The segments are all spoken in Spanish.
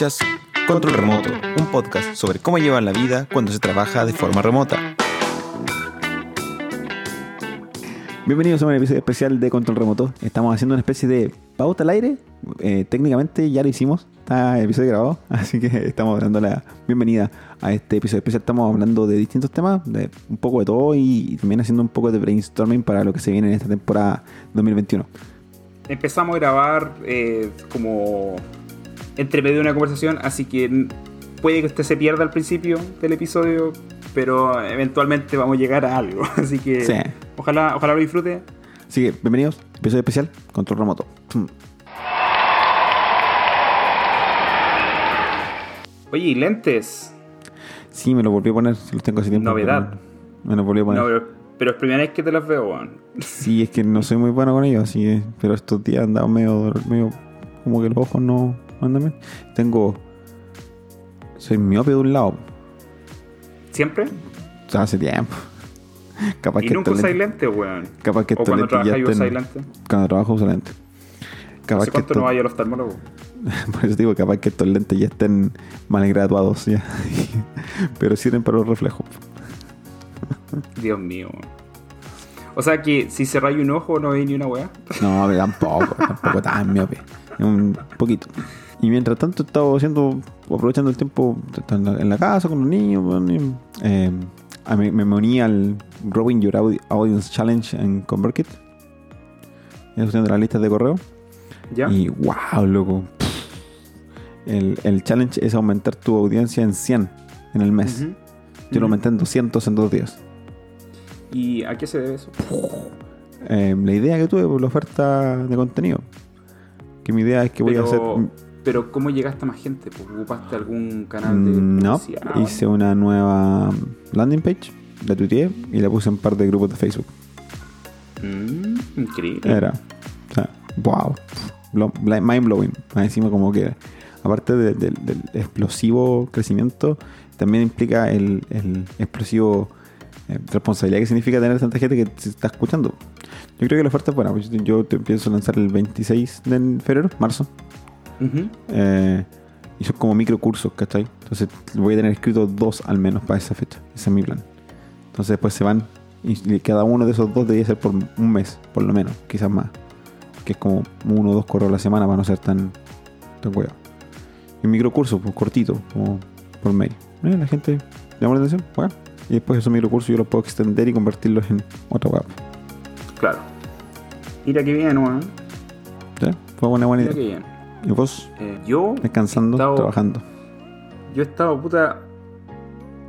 Escuchas Control Remoto, un podcast sobre cómo llevar la vida cuando se trabaja de forma remota. Bienvenidos a un episodio especial de Control Remoto. Estamos haciendo una especie de pauta al aire. Eh, técnicamente ya lo hicimos, está el episodio grabado, así que estamos dando la bienvenida a este episodio especial. Estamos hablando de distintos temas, de un poco de todo y, también haciendo un poco de brainstorming para lo que se viene en esta temporada 2021. Empezamos a grabar eh, como entre medio de una conversación, así que puede que usted se pierda al principio del episodio, pero eventualmente vamos a llegar a algo. Así que Sí. ojalá, ojalá lo disfrute. Así que bienvenidos, episodio especial, Control Remoto. Mm. Oye, y lentes. Sí, me lo volví a poner, si los tengo hace tiempo. Novedad. Me lo volví a poner. No, pero, pero es primera vez que te las veo, weón. Sí, es que no soy muy bueno con ellos, así que, pero estos días andaba medio, medio como que los ojos no bien. Tengo. Soy miope de un lado, ¿Siempre? hace tiempo. Capaz y que nunca usáis lentes, weón. capaz que O cuando trabajáis usáis lentes. Cuando trabajo uso lentes. Capaz sé que cuánto no vaya al oftalmólogo. por eso digo, capaz que estos lentes ya estén mal graduados ya. pero sirven para los reflejos. Dios mío. O sea que si cerráis un ojo no veis ni una weá. No, tampoco, tampoco tan miope. Un poquito. Y mientras tanto he estado haciendo, aprovechando el tiempo en la, en la casa con los niños. eh, mí- me, me uní al Growing Your Audi- Audience Challenge en ConvertKit. De las listas de correo. ¿Ya? Y wow, loco. El, el challenge es aumentar tu audiencia en 100 en el mes. Yo lo aumenté en 200 en dos días. ¿Y a qué se debe eso? Eh, la idea que tuve por la oferta de contenido. Que mi idea es que voy a hacer. Pero ¿cómo llegaste a más gente? Pues, ¿Ocupaste algún canal de Mm, No, hice una nueva landing page, la tuiteé y la puse en par de grupos de Facebook. Mm, increíble. Era, o sea, wow, mind blowing. Más encima, como que, aparte de- del- del explosivo crecimiento, también implica el, el explosivo eh, responsabilidad que significa tener tanta gente que se está escuchando. Yo creo que la oferta es buena. pues, Yo te empiezo a lanzar el 26 de febrero, marzo. Eh, y son como microcursos, ¿cachai? Entonces voy a tener escrito dos al menos para esa fecha. Ese es mi plan. Entonces después se van y cada uno de esos dos debería ser por un mes, por lo menos, quizás más. Que es como uno o dos correos a la semana para no ser tan, tan huevo. Y un microcurso, pues cortito, como por mail. Eh, la gente llama la atención, bueno. Y después esos microcursos yo los puedo extender y convertirlos en otra web. Claro. Mira qué bien, weón. ¿Sí? Fue una buena Mira idea. bien. Y vos, Eh, yo, descansando, trabajando. yo he estado, puta,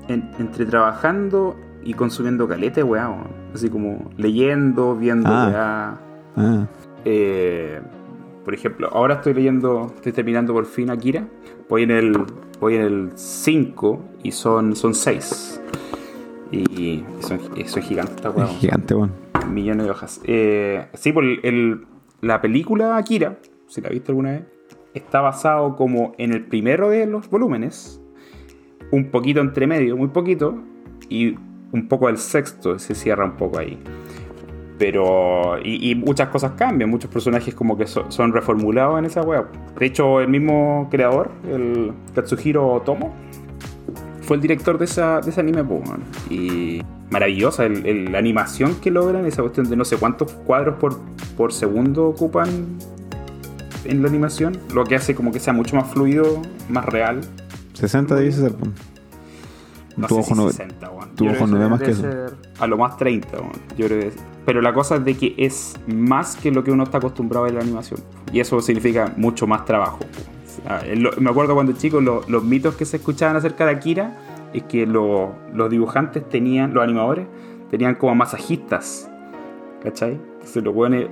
en- entre trabajando y consumiendo caleta, weá, weón. Así como leyendo, viendo, Ah. weá. Ah, Eh, por ejemplo, ahora estoy leyendo, estoy terminando por fin Akira. Voy en el, voy en el 5 y son, son 6. Y son, son gigantes esta es weá. gigante, bueno. Millones de hojas. Eh, sí, por el, el- la película Akira, si la viste alguna vez, está basado como en el primero de los volúmenes, un poquito entre medio, muy poquito, y un poco el sexto, se cierra un poco ahí. Pero, y, muchas cosas cambian, muchos personajes como que so- son reformulados en esa web. De hecho, el mismo creador, el Katsuhiro Tomo, fue el director de, esa, de ese anime, po, weón. Y maravillosa la animación que logran, esa cuestión de no sé cuántos cuadros por, por segundo ocupan en la animación, lo que hace como que sea mucho más fluido, más real. 60 debe ser. No Tu sé ojo si no ve- 60, weón. tu ojo no ve más que eso. A lo más 30, weón. Yo creo que Pero la cosa es de que es más que lo que uno está acostumbrado en la animación. Y eso significa mucho más trabajo. O sea, en lo- me acuerdo cuando chico lo- los mitos que se escuchaban acerca de Akira es que lo- los dibujantes tenían, los animadores, tenían como masajistas. ¿Cachai? Entonces los buenos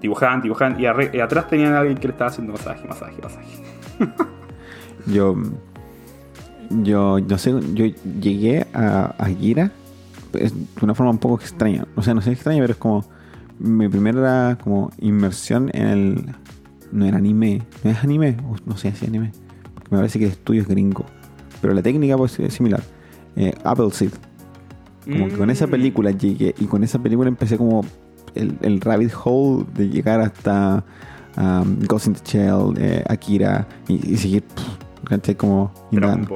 dibujaban, dibujaban y, arre- y atrás tenían a alguien que le estaba haciendo masaje, masaje, masaje. Yo, yo, no sé, yo llegué a, a Gira de una forma un poco extraña. O sea, no sé extraña, pero es como mi primera como inmersión en el. No era anime, no es anime, no sé si es anime, porque me parece que el estudio es gringo. Pero la técnica pues, es similar. Eh, Appleseed. Como que con esa Mm. película llegué y con esa película empecé como el, el rabbit hole de llegar hasta um, Ghost in the Shell, eh, Akira, y, y seguir, pff. Como Dragon.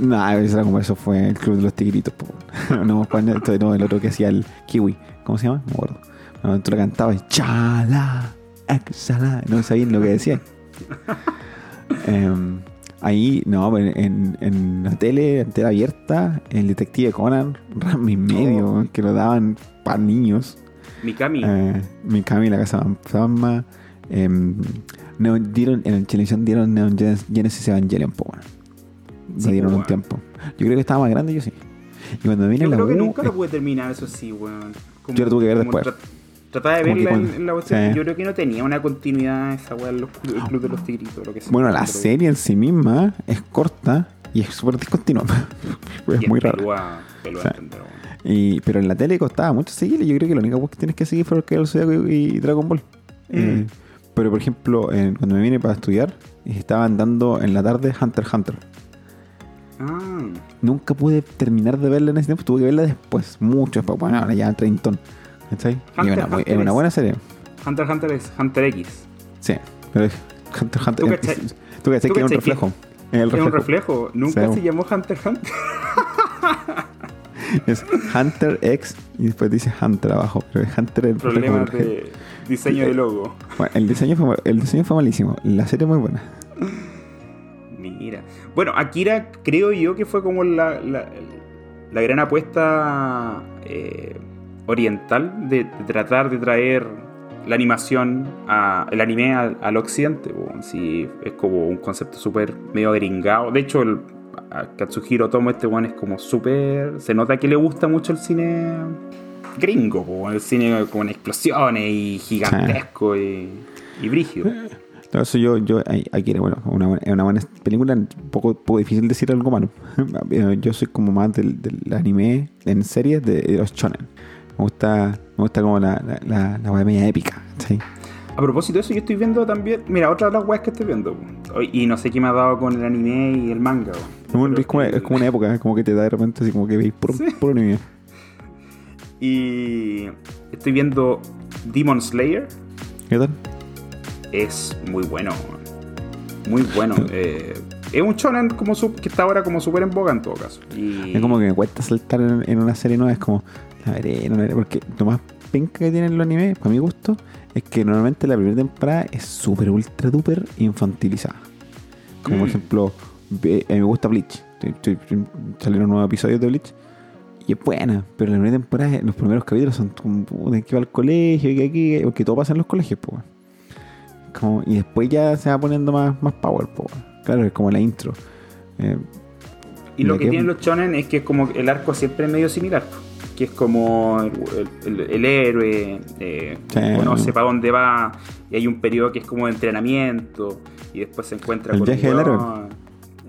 No, como eso fue el club de los tigritos. no, esto, no, el otro que hacía el kiwi. ¿Cómo se llama? No me acuerdo. No, tú lo cantabas y chala, exhala. No sabían lo que decía. Em, ahí, no, pero en, en la tele, en tele abierta, el detective Conan, Rami y medio, Oh. que lo daban para niños. Mikami. Eh, Mikami, la casa fantasma. em, Neon- dieron, en televisión dieron Neon Gen- Genesis Evangelion, po, bueno. Lo Sí, dieron po, un tiempo. Yo creo que estaba más grande, yo sí. Y cuando vine Yo la creo que nunca lo eh, pude terminar, eso sí, weón. Yo lo tuve que ver después. tra- Trataba de verla en, la cuestión. sí. Yo creo que no tenía una continuidad esa weá, el club de los tigritos, lo que sea. Bueno, la serie en sí misma es corta y es súper discontinua. es y muy raro. pelúa- pelúa entender, weón. Y, pero en la tele costaba mucho seguir. y Yo creo que la única que tienes que seguir fue el Zodiaco y, y Dragon Ball. Eh, pero por ejemplo, en- cuando me vine para estudiar, estaban dando en la tarde Hunter x Hunter. Ah, Nunca pude terminar de verla en ese tiempo, tuve que verla después, mucho después. Bueno, ahora ya treintón. ¿Cachai? Y Hunter una, es una buena serie. Hunter x Hunter es Hunter X. Sí, pero es Hunter x Hunter. ¿Tú cachai- Tú cachai que un reflejo. Un reflejo. reflejo. Nunca Sí. se llamó Hunter x Hunter. Es Hunter X y después dice Hunter abajo. Pero es Hunter el Problemas de diseño de logo. Bueno, el diseño fue, el diseño fue malísimo. La serie muy buena. Mira. Bueno, Akira creo yo que fue como la, la, la gran apuesta eh, oriental de, de tratar de traer la animación, a, el anime al, al occidente. Sí, es como un concepto súper medio gringado. De hecho, el, Katsuhiro Tomo este one es como súper... Se nota que le gusta mucho el cine gringo, po, el cine con explosiones y gigantesco y, y brígido. Entonces yo, yo ahí- aquí bueno, una, una buena película, un poco, poco difícil decir algo malo. Yo soy como más del, del anime en series de, de los shonen. Me gusta, me gusta como la, la, la, la wea media épica. ¿sí? A propósito de eso, yo estoy viendo también. Mira, otra de las weas que estoy viendo. Y no sé qué me ha dado con el anime y el manga. Es, como, el- es como una época, es como que te da de repente así como que veis puro, Sí. puro anime. Y estoy viendo Demon Slayer. ¿Qué tal? Es muy bueno. Muy bueno. Eh, es un shonen como que está ahora como súper en boga en todo caso. Y Es como que me cuesta saltar en, en una serie nueva, es como, la veré, no la veré, porque lo más penca que tienen los animes, para mi gusto, es que normalmente la primera temporada es súper ultra duper infantilizada. Como por Mm. ejemplo, mí me gusta Bleach, salieron nuevos episodios de Bleach, y es buena, pero la primera temporada, los primeros capítulos son como, puta, que va al colegio, que aquí, porque todo pasa en los colegios, pues. Como, y después ya se va poniendo más, más power, po. Claro, es como la intro. Eh, Y lo ¿De que qué? tienen los shonen es que es como el arco siempre es medio similar. Que es como el, el- el héroe eh, Sí. conoce para dónde va y hay un periodo que es como de entrenamiento y después se encuentra El con viaje del.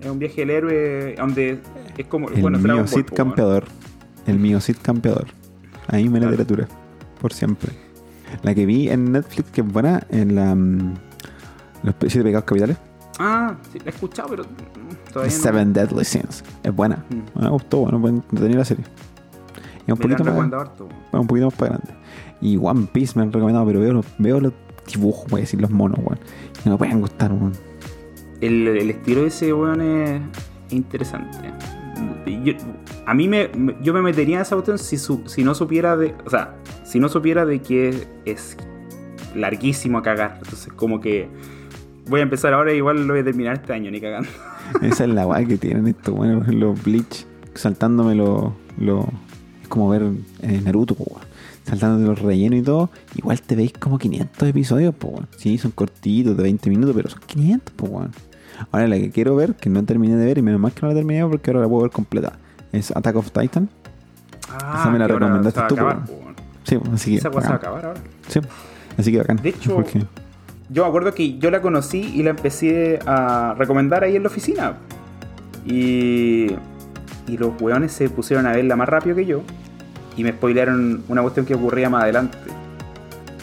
Es un viaje del héroe donde es como El bueno, mío Cid campeador. El mío Cid campeador. Ahí me la Claro. literatura. Por siempre. La que vi en Netflix, que es buena, en la. mm, Los siete pecados capitales. Ah, sí, la he escuchado, pero todavía no. Seven Deadly Sins. Es buena. Mm. Me gustó, bueno, buen entretenida la serie. Es un Me poquito más. harto. un poquito más para grande. Y One Piece me han recomendado, pero veo los, veo los dibujos, voy a decir, los monos, weón. Y no me pueden gustar, weón. El, el estilo de ese weón es interesante. Yo- a mí me, yo me metería en esa cuestión si, su- si no supiera de. O sea, si no supiera de que es larguísimo a cagar. Entonces, como que voy a empezar ahora, igual lo voy a terminar este año, ni cagando. Esa es la weá que tienen estos, bueno, los Bleach, saltándome lo, lo- Es como ver eh, Naruto, po. Saltándote los rellenos y todo. Igual te veis como 500 episodios, po. Sí, son cortitos, de 20 minutos, pero son 500, po. Ahora la que quiero ver, que no terminé de ver, y menos mal que no la terminé porque ahora la puedo ver completa, es Attack of Titan. Esa me la recomendaste tú, acabar, weón. Sí, así que. Esa se va a acabar ahora. Sí, así que bacán. De hecho- Porque- Yo me acuerdo que yo la conocí y la empecé a recomendar ahí en la oficina. Y, y los weones se pusieron a verla más rápido que yo. Y me spoilearon una cuestión que ocurría más adelante.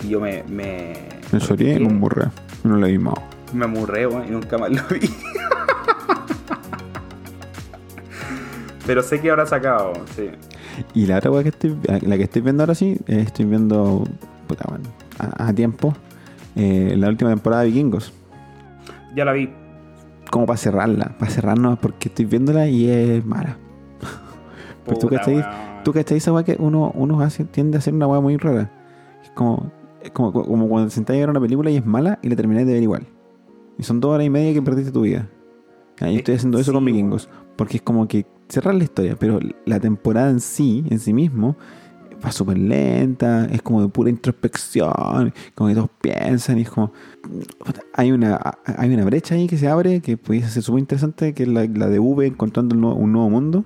Y yo me. Me, me y me emburré. No la vi más. Me amurré, weón, y nunca más lo vi. Pero sé que ahora se ha acabado, sí. Y la otra weá que estoy, la que estoy viendo ahora sí, eh, estoy viendo puta, bueno, a, a tiempo. eh, la última temporada de Vikingos. Ya la vi. Como para cerrarla, para cerrarnos, porque estoy viéndola y es mala. Pero tú weón. tú cachai esa weá que uno, uno hace, tiende a hacer una weá muy rara. Es como, es como, como cuando sentáis a ver una película y es mala y la termináis de ver igual. Y son dos horas y media que perdiste tu vida. Ah, yo estoy haciendo eso Sí, con Vikingos. Porque es como que cerrar la historia, pero la temporada en sí, en sí mismo, va súper lenta, es como de pura introspección, como que todos piensan y es como... Hay una, hay una brecha ahí que se abre que pudiese ser súper interesante, que es la, la de V encontrando un nuevo, un nuevo mundo,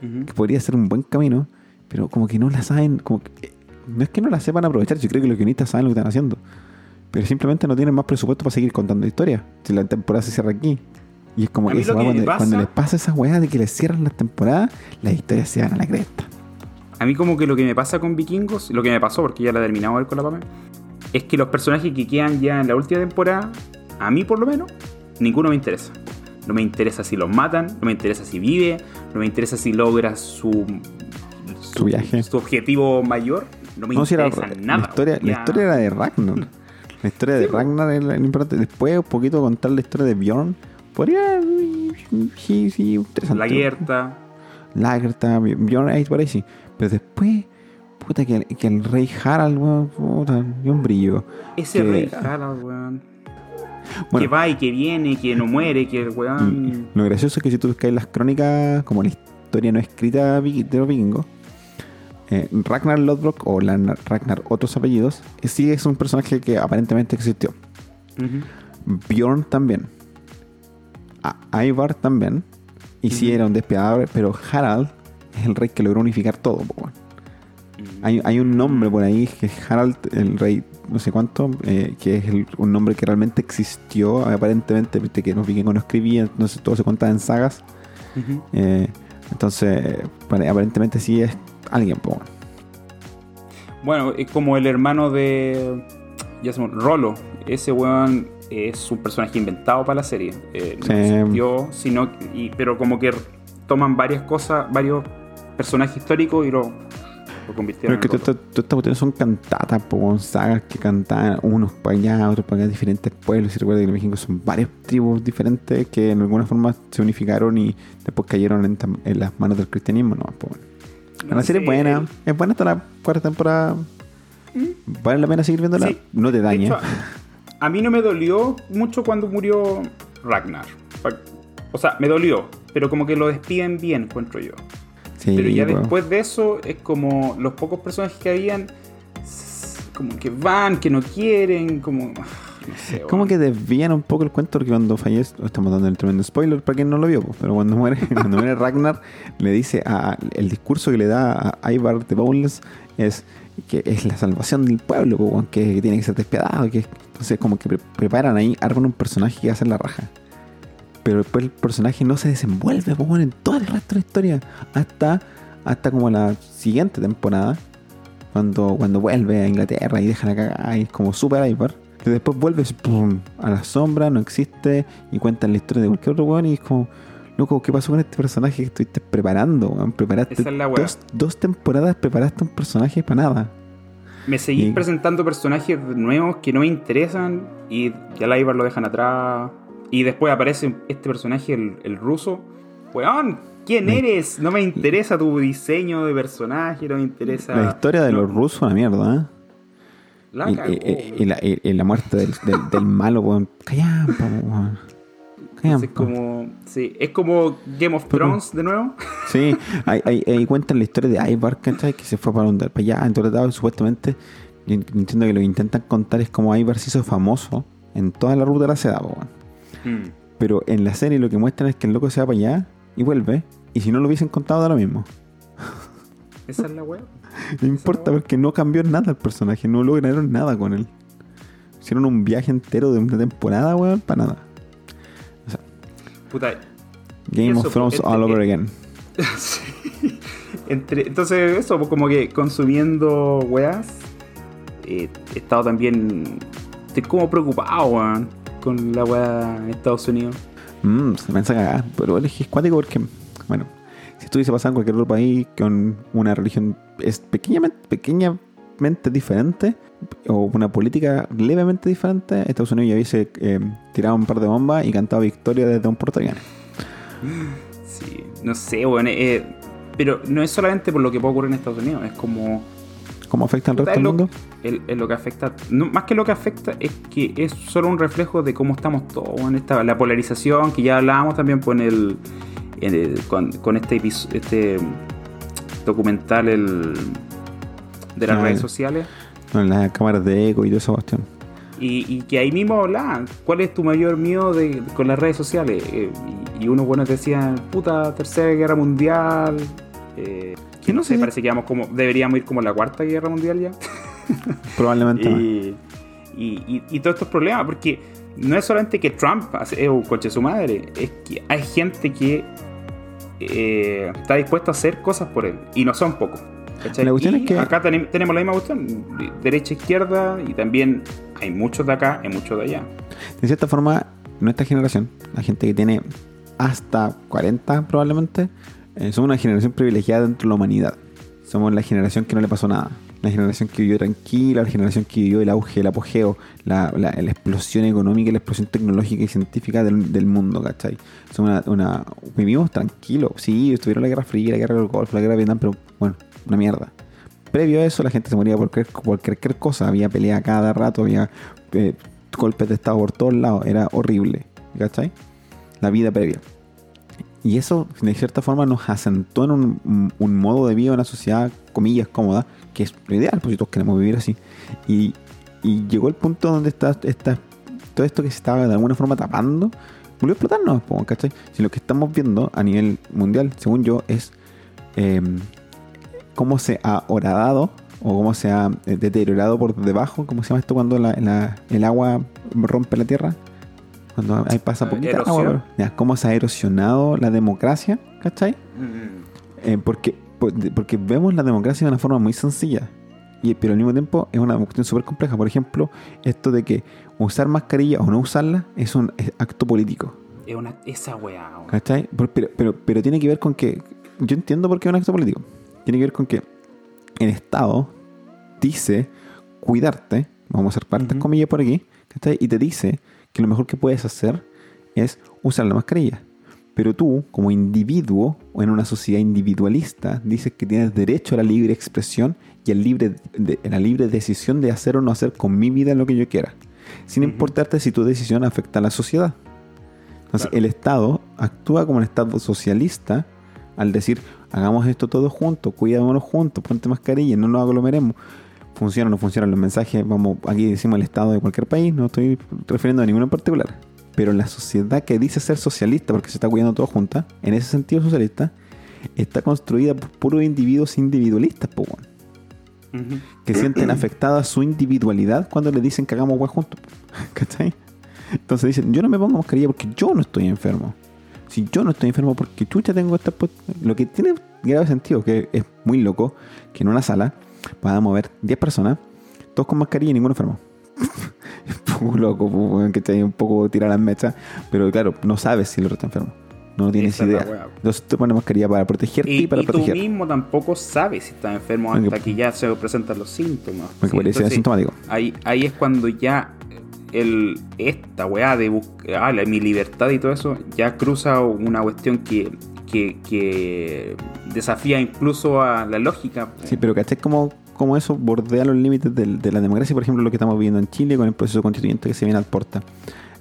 que podría ser un buen camino, pero como que no la saben, como que, no es que no la sepan aprovechar, yo creo que los guionistas saben lo que están haciendo, pero simplemente no tienen más presupuesto para seguir contando historias, si la temporada se cierra aquí. Y es como que cuando, pasa- cuando les pasa esa weá de que les cierran las temporadas, las historias se van a la cresta. A mí como que lo que me pasa con Vikingos, lo que me pasó, porque ya la he terminado ver con la Pame, es que los personajes que quedan ya en la última temporada, a mí por lo menos, ninguno me interesa. No me interesa si los matan, no me interesa si vive, no me interesa si logra su, Su viaje. su objetivo mayor. No me No, si era- interesa la, nada. historia, la historia era de Ragnar. La historia de Ragnar es la importante. Después, un poquito contar la historia de Bjorn. Podría. Sí, sí, interesante. La Guerta. Lagerta, Bjorn ahí por ahí sí. Pero después, puta, que, que el rey Harald, weón, puta, un brillo. Ese Que- rey Harald, weón. Bueno. Que va y que viene, que no muere, que el weón. Lo gracioso es que si tú buscas las crónicas, como la historia no escrita de los vikingos, eh, Ragnar Lodbrok o Ragnar otros apellidos, sí es un personaje que aparentemente existió. Bjorn también. A- Ivar también. Y sí era un despiadador, pero Harald es el rey que logró unificar todo. po. Hay, hay un nombre por ahí que es Harald, el rey no sé cuánto, eh, que es el- un nombre que realmente existió, aparentemente, viste que los vikingos no escribían, entonces todo se contaba en sagas. Eh, entonces, pare- aparentemente sí es alguien. weón. Bueno, es como el hermano de. Ya se Rolo. Ese weón es un personaje inventado para la serie. Eh, no existió, sino. y- pero como que toman varias cosas, varios personajes históricos y lo, lo Pero convirtieron es que en todas estas cuestiones son cantatas, po, sagas que cantaban unos para allá, otros para acá, diferentes pueblos. Y recuerda que los vikingos son varias tribus diferentes que en alguna forma se unificaron y después cayeron en, en las manos del cristianismo. No, po, weón. No la serie es buena, es buena hasta la cuarta temporada. Vale la pena seguir viéndola, Sí. no te daña. hecho, a mí no me dolió mucho cuando murió Ragnar. O sea, me dolió, pero como que lo despiden bien, encuentro yo. Sí, Pero ya después de eso es como los pocos personajes que habían, como que van, que no quieren, como... No sé, Como que desvían un poco el cuento porque cuando fallece, estamos dando el tremendo spoiler para quien no lo vio, pero cuando muere, cuando muere Ragnar, le dice a, el discurso que le da a Ivar de Bowles es que es la salvación del pueblo, que, tiene que ser despiadado, que entonces como que pre- preparan ahí, arman un personaje que va a hacer la raja. Pero después el personaje no se desenvuelve pues, en todo el resto de la historia. Hasta, hasta como la siguiente temporada. Cuando, cuando vuelve a Inglaterra y dejan a cagar y es como super Ivar. Que después vuelves pum, a la sombra, no existe. Y cuentan la historia de cualquier otro weón. Y es como, loco, ¿qué pasó con este personaje que estuviste preparando? weón? Preparaste Esa es dos, dos temporadas, preparaste un personaje para nada. Me seguís y- presentando personajes nuevos que no me interesan y ya la Ivar lo dejan atrás. Y después aparece este personaje, el, el ruso. Weón, ¿quién eres? No me interesa tu diseño de personaje, no me interesa... La historia de los rusos, una mierda, ¿eh? La y, cagó, y- la, y- y la muerte del, del, del malo, weón. Callampa, weón. Callampa. como, sí, es como Game of Pero- Thrones de nuevo. Sí, ahí, ahí- ahí cuentan la historia de Ivar, ¿cachai? Que se fue para, donde, para allá, en todo el lado, supuestamente. Entiendo que lo que intentan contar es cómo Ivar se hizo famoso en toda la ruta de la seda, weón. Mm. Pero en la serie lo que muestran es que el loco se va para allá y vuelve. Y si no lo hubiesen contado, da lo mismo. Esa es la weá. No importa porque no cambió nada el personaje, no lograron nada con él. Hicieron un viaje entero de una temporada, weón, para nada. Puta. Game of Thrones all over again. sí. Entre, entonces, eso, pues, como que consumiendo weas. eh, he estado también. Estoy como preocupado, weón. Con la wea en Estados Unidos. Mm, se me hace cagar. Pero es que es cuático porque, bueno, si estuviese pasando en cualquier otro país con una religión es pequeñamente, diferente o una política levemente diferente, Estados Unidos ya hubiese eh, tirado un par de bombas y cantado victoria desde un portaaviones. Sí, no sé, bueno, eh, pero no es solamente por lo que puede ocurrir en Estados Unidos, es como... ¿Cómo afecta al resto es del mundo? es lo que afecta, no, más que lo que afecta, es que es solo un reflejo de cómo estamos todos en esta, la polarización que ya hablábamos también pues, en el, el- con, con este, este documental el, de las Ah, redes sociales. Con las cámaras de eco y esa cuestión. Y, y que ahí mismo hablaban, ¿cuál es tu mayor miedo de, con las redes sociales? Eh, y, y unos buenos decían, puta, tercera guerra mundial. Eh, que no sé, parece que vamos como, deberíamos ir como a la cuarta guerra mundial ya. Probablemente y- y todos estos problemas, porque no es solamente que Trump es un coche su madre, es que hay gente que eh, está dispuesta a hacer cosas por él, y no son pocos. La cuestión es que- acá tenem- tenemos la misma cuestión, de- derecha, izquierda, y también hay muchos de acá y muchos de allá. De cierta forma, nuestra generación, la gente que tiene hasta 40 probablemente, eh, somos una generación privilegiada dentro de la humanidad. Somos la generación que no le pasó nada. La generación que vivió tranquila, la generación que vivió el auge, el apogeo, la, explosión económica y la explosión tecnológica y científica del, mundo, ¿cachai? Vivimos tranquilos. Sí, estuvieron la Guerra Fría, la Guerra del Golfo, la Guerra de Vietnam, pero bueno, una mierda. Previo a eso, la gente se moría por cualquier, por cualquier cosa. Había pelea cada rato, había eh, golpes de estado por todos lados. Era horrible, ¿cachai? La vida previa. Y eso, de cierta forma, nos asentó en un modo de vida, una sociedad, comillas, cómoda, que es lo ideal, pues si todos queremos vivir así. Y, y llegó el punto donde está, está todo esto que se estaba de alguna forma tapando, volvió a explotarnos, ¿cachai? Si lo que estamos viendo a nivel mundial, según yo, es eh, cómo se ha horadado o cómo se ha eh, deteriorado por debajo, ¿cómo se llama esto cuando la- la- el agua rompe la tierra? Cuando ahí pasa poquita agua, pero- ya, cómo se ha erosionado la democracia, ¿cachai? Eh, porque, por- porque vemos la democracia de una forma muy sencilla. Y, pero al mismo tiempo es una cuestión súper compleja. Por ejemplo, esto de que usar mascarilla o no usarla es un es acto político. Es una, esa weá. ¿Cachai? Pero, pero, pero tiene que ver con que. Yo entiendo por qué es un acto político. Tiene que ver con que el Estado dice cuidarte, vamos a hacer partes Ujú. comillas por aquí, ¿cachai? Y te dice que lo mejor que puedes hacer es usar la mascarilla. Pero tú, como individuo o en una sociedad individualista, dices que tienes derecho a la libre expresión y al libre de- a la libre decisión de hacer o no hacer con mi vida lo que yo quiera. Sin importarte si tu decisión afecta a la sociedad. Entonces, Claro. el Estado actúa como un Estado socialista al decir, hagamos esto todos juntos, cuidémonos juntos, ponte mascarilla, no nos aglomeremos. Funciona o no funcionan los mensajes, vamos, aquí decimos el Estado de cualquier país, no estoy refiriendo a ninguno en particular. Pero la sociedad que dice ser socialista, porque se está cuidando todos juntas, en ese sentido socialista, está construida por puros individuos individualistas, po, weón, Ujú. que sienten afectada su individualidad cuando le dicen que hagamos weá juntos. ¿Cachai? Entonces dicen, yo no me pongo mascarilla porque yo no estoy enfermo. Si yo no estoy enfermo porque chucha tengo esta... Lo que tiene grave sentido, que es muy loco, que en una sala podamos ver 10 personas, todos con mascarilla y ninguno enfermo. un poco loco, weón, que te un poco tirar las mechas, pero claro, no sabes si el otro está enfermo. No tienes Esa idea. weá. Entonces te pones mascarilla para protegerte y, Y, para y tú proteger. mismo tampoco sabes si estás enfermo hasta que ya se presentan los síntomas. Sí, entonces, asintomático. ahí, ahí es cuando ya el, esta weá de buscar mi libertad y todo eso ya cruza una cuestión que, que, que desafía incluso a la lógica. Sí, pero ¿cachai cómo, cómo eso bordea los límites de, la democracia? Por ejemplo, lo que estamos viviendo en Chile con el proceso constituyente que se viene al porta.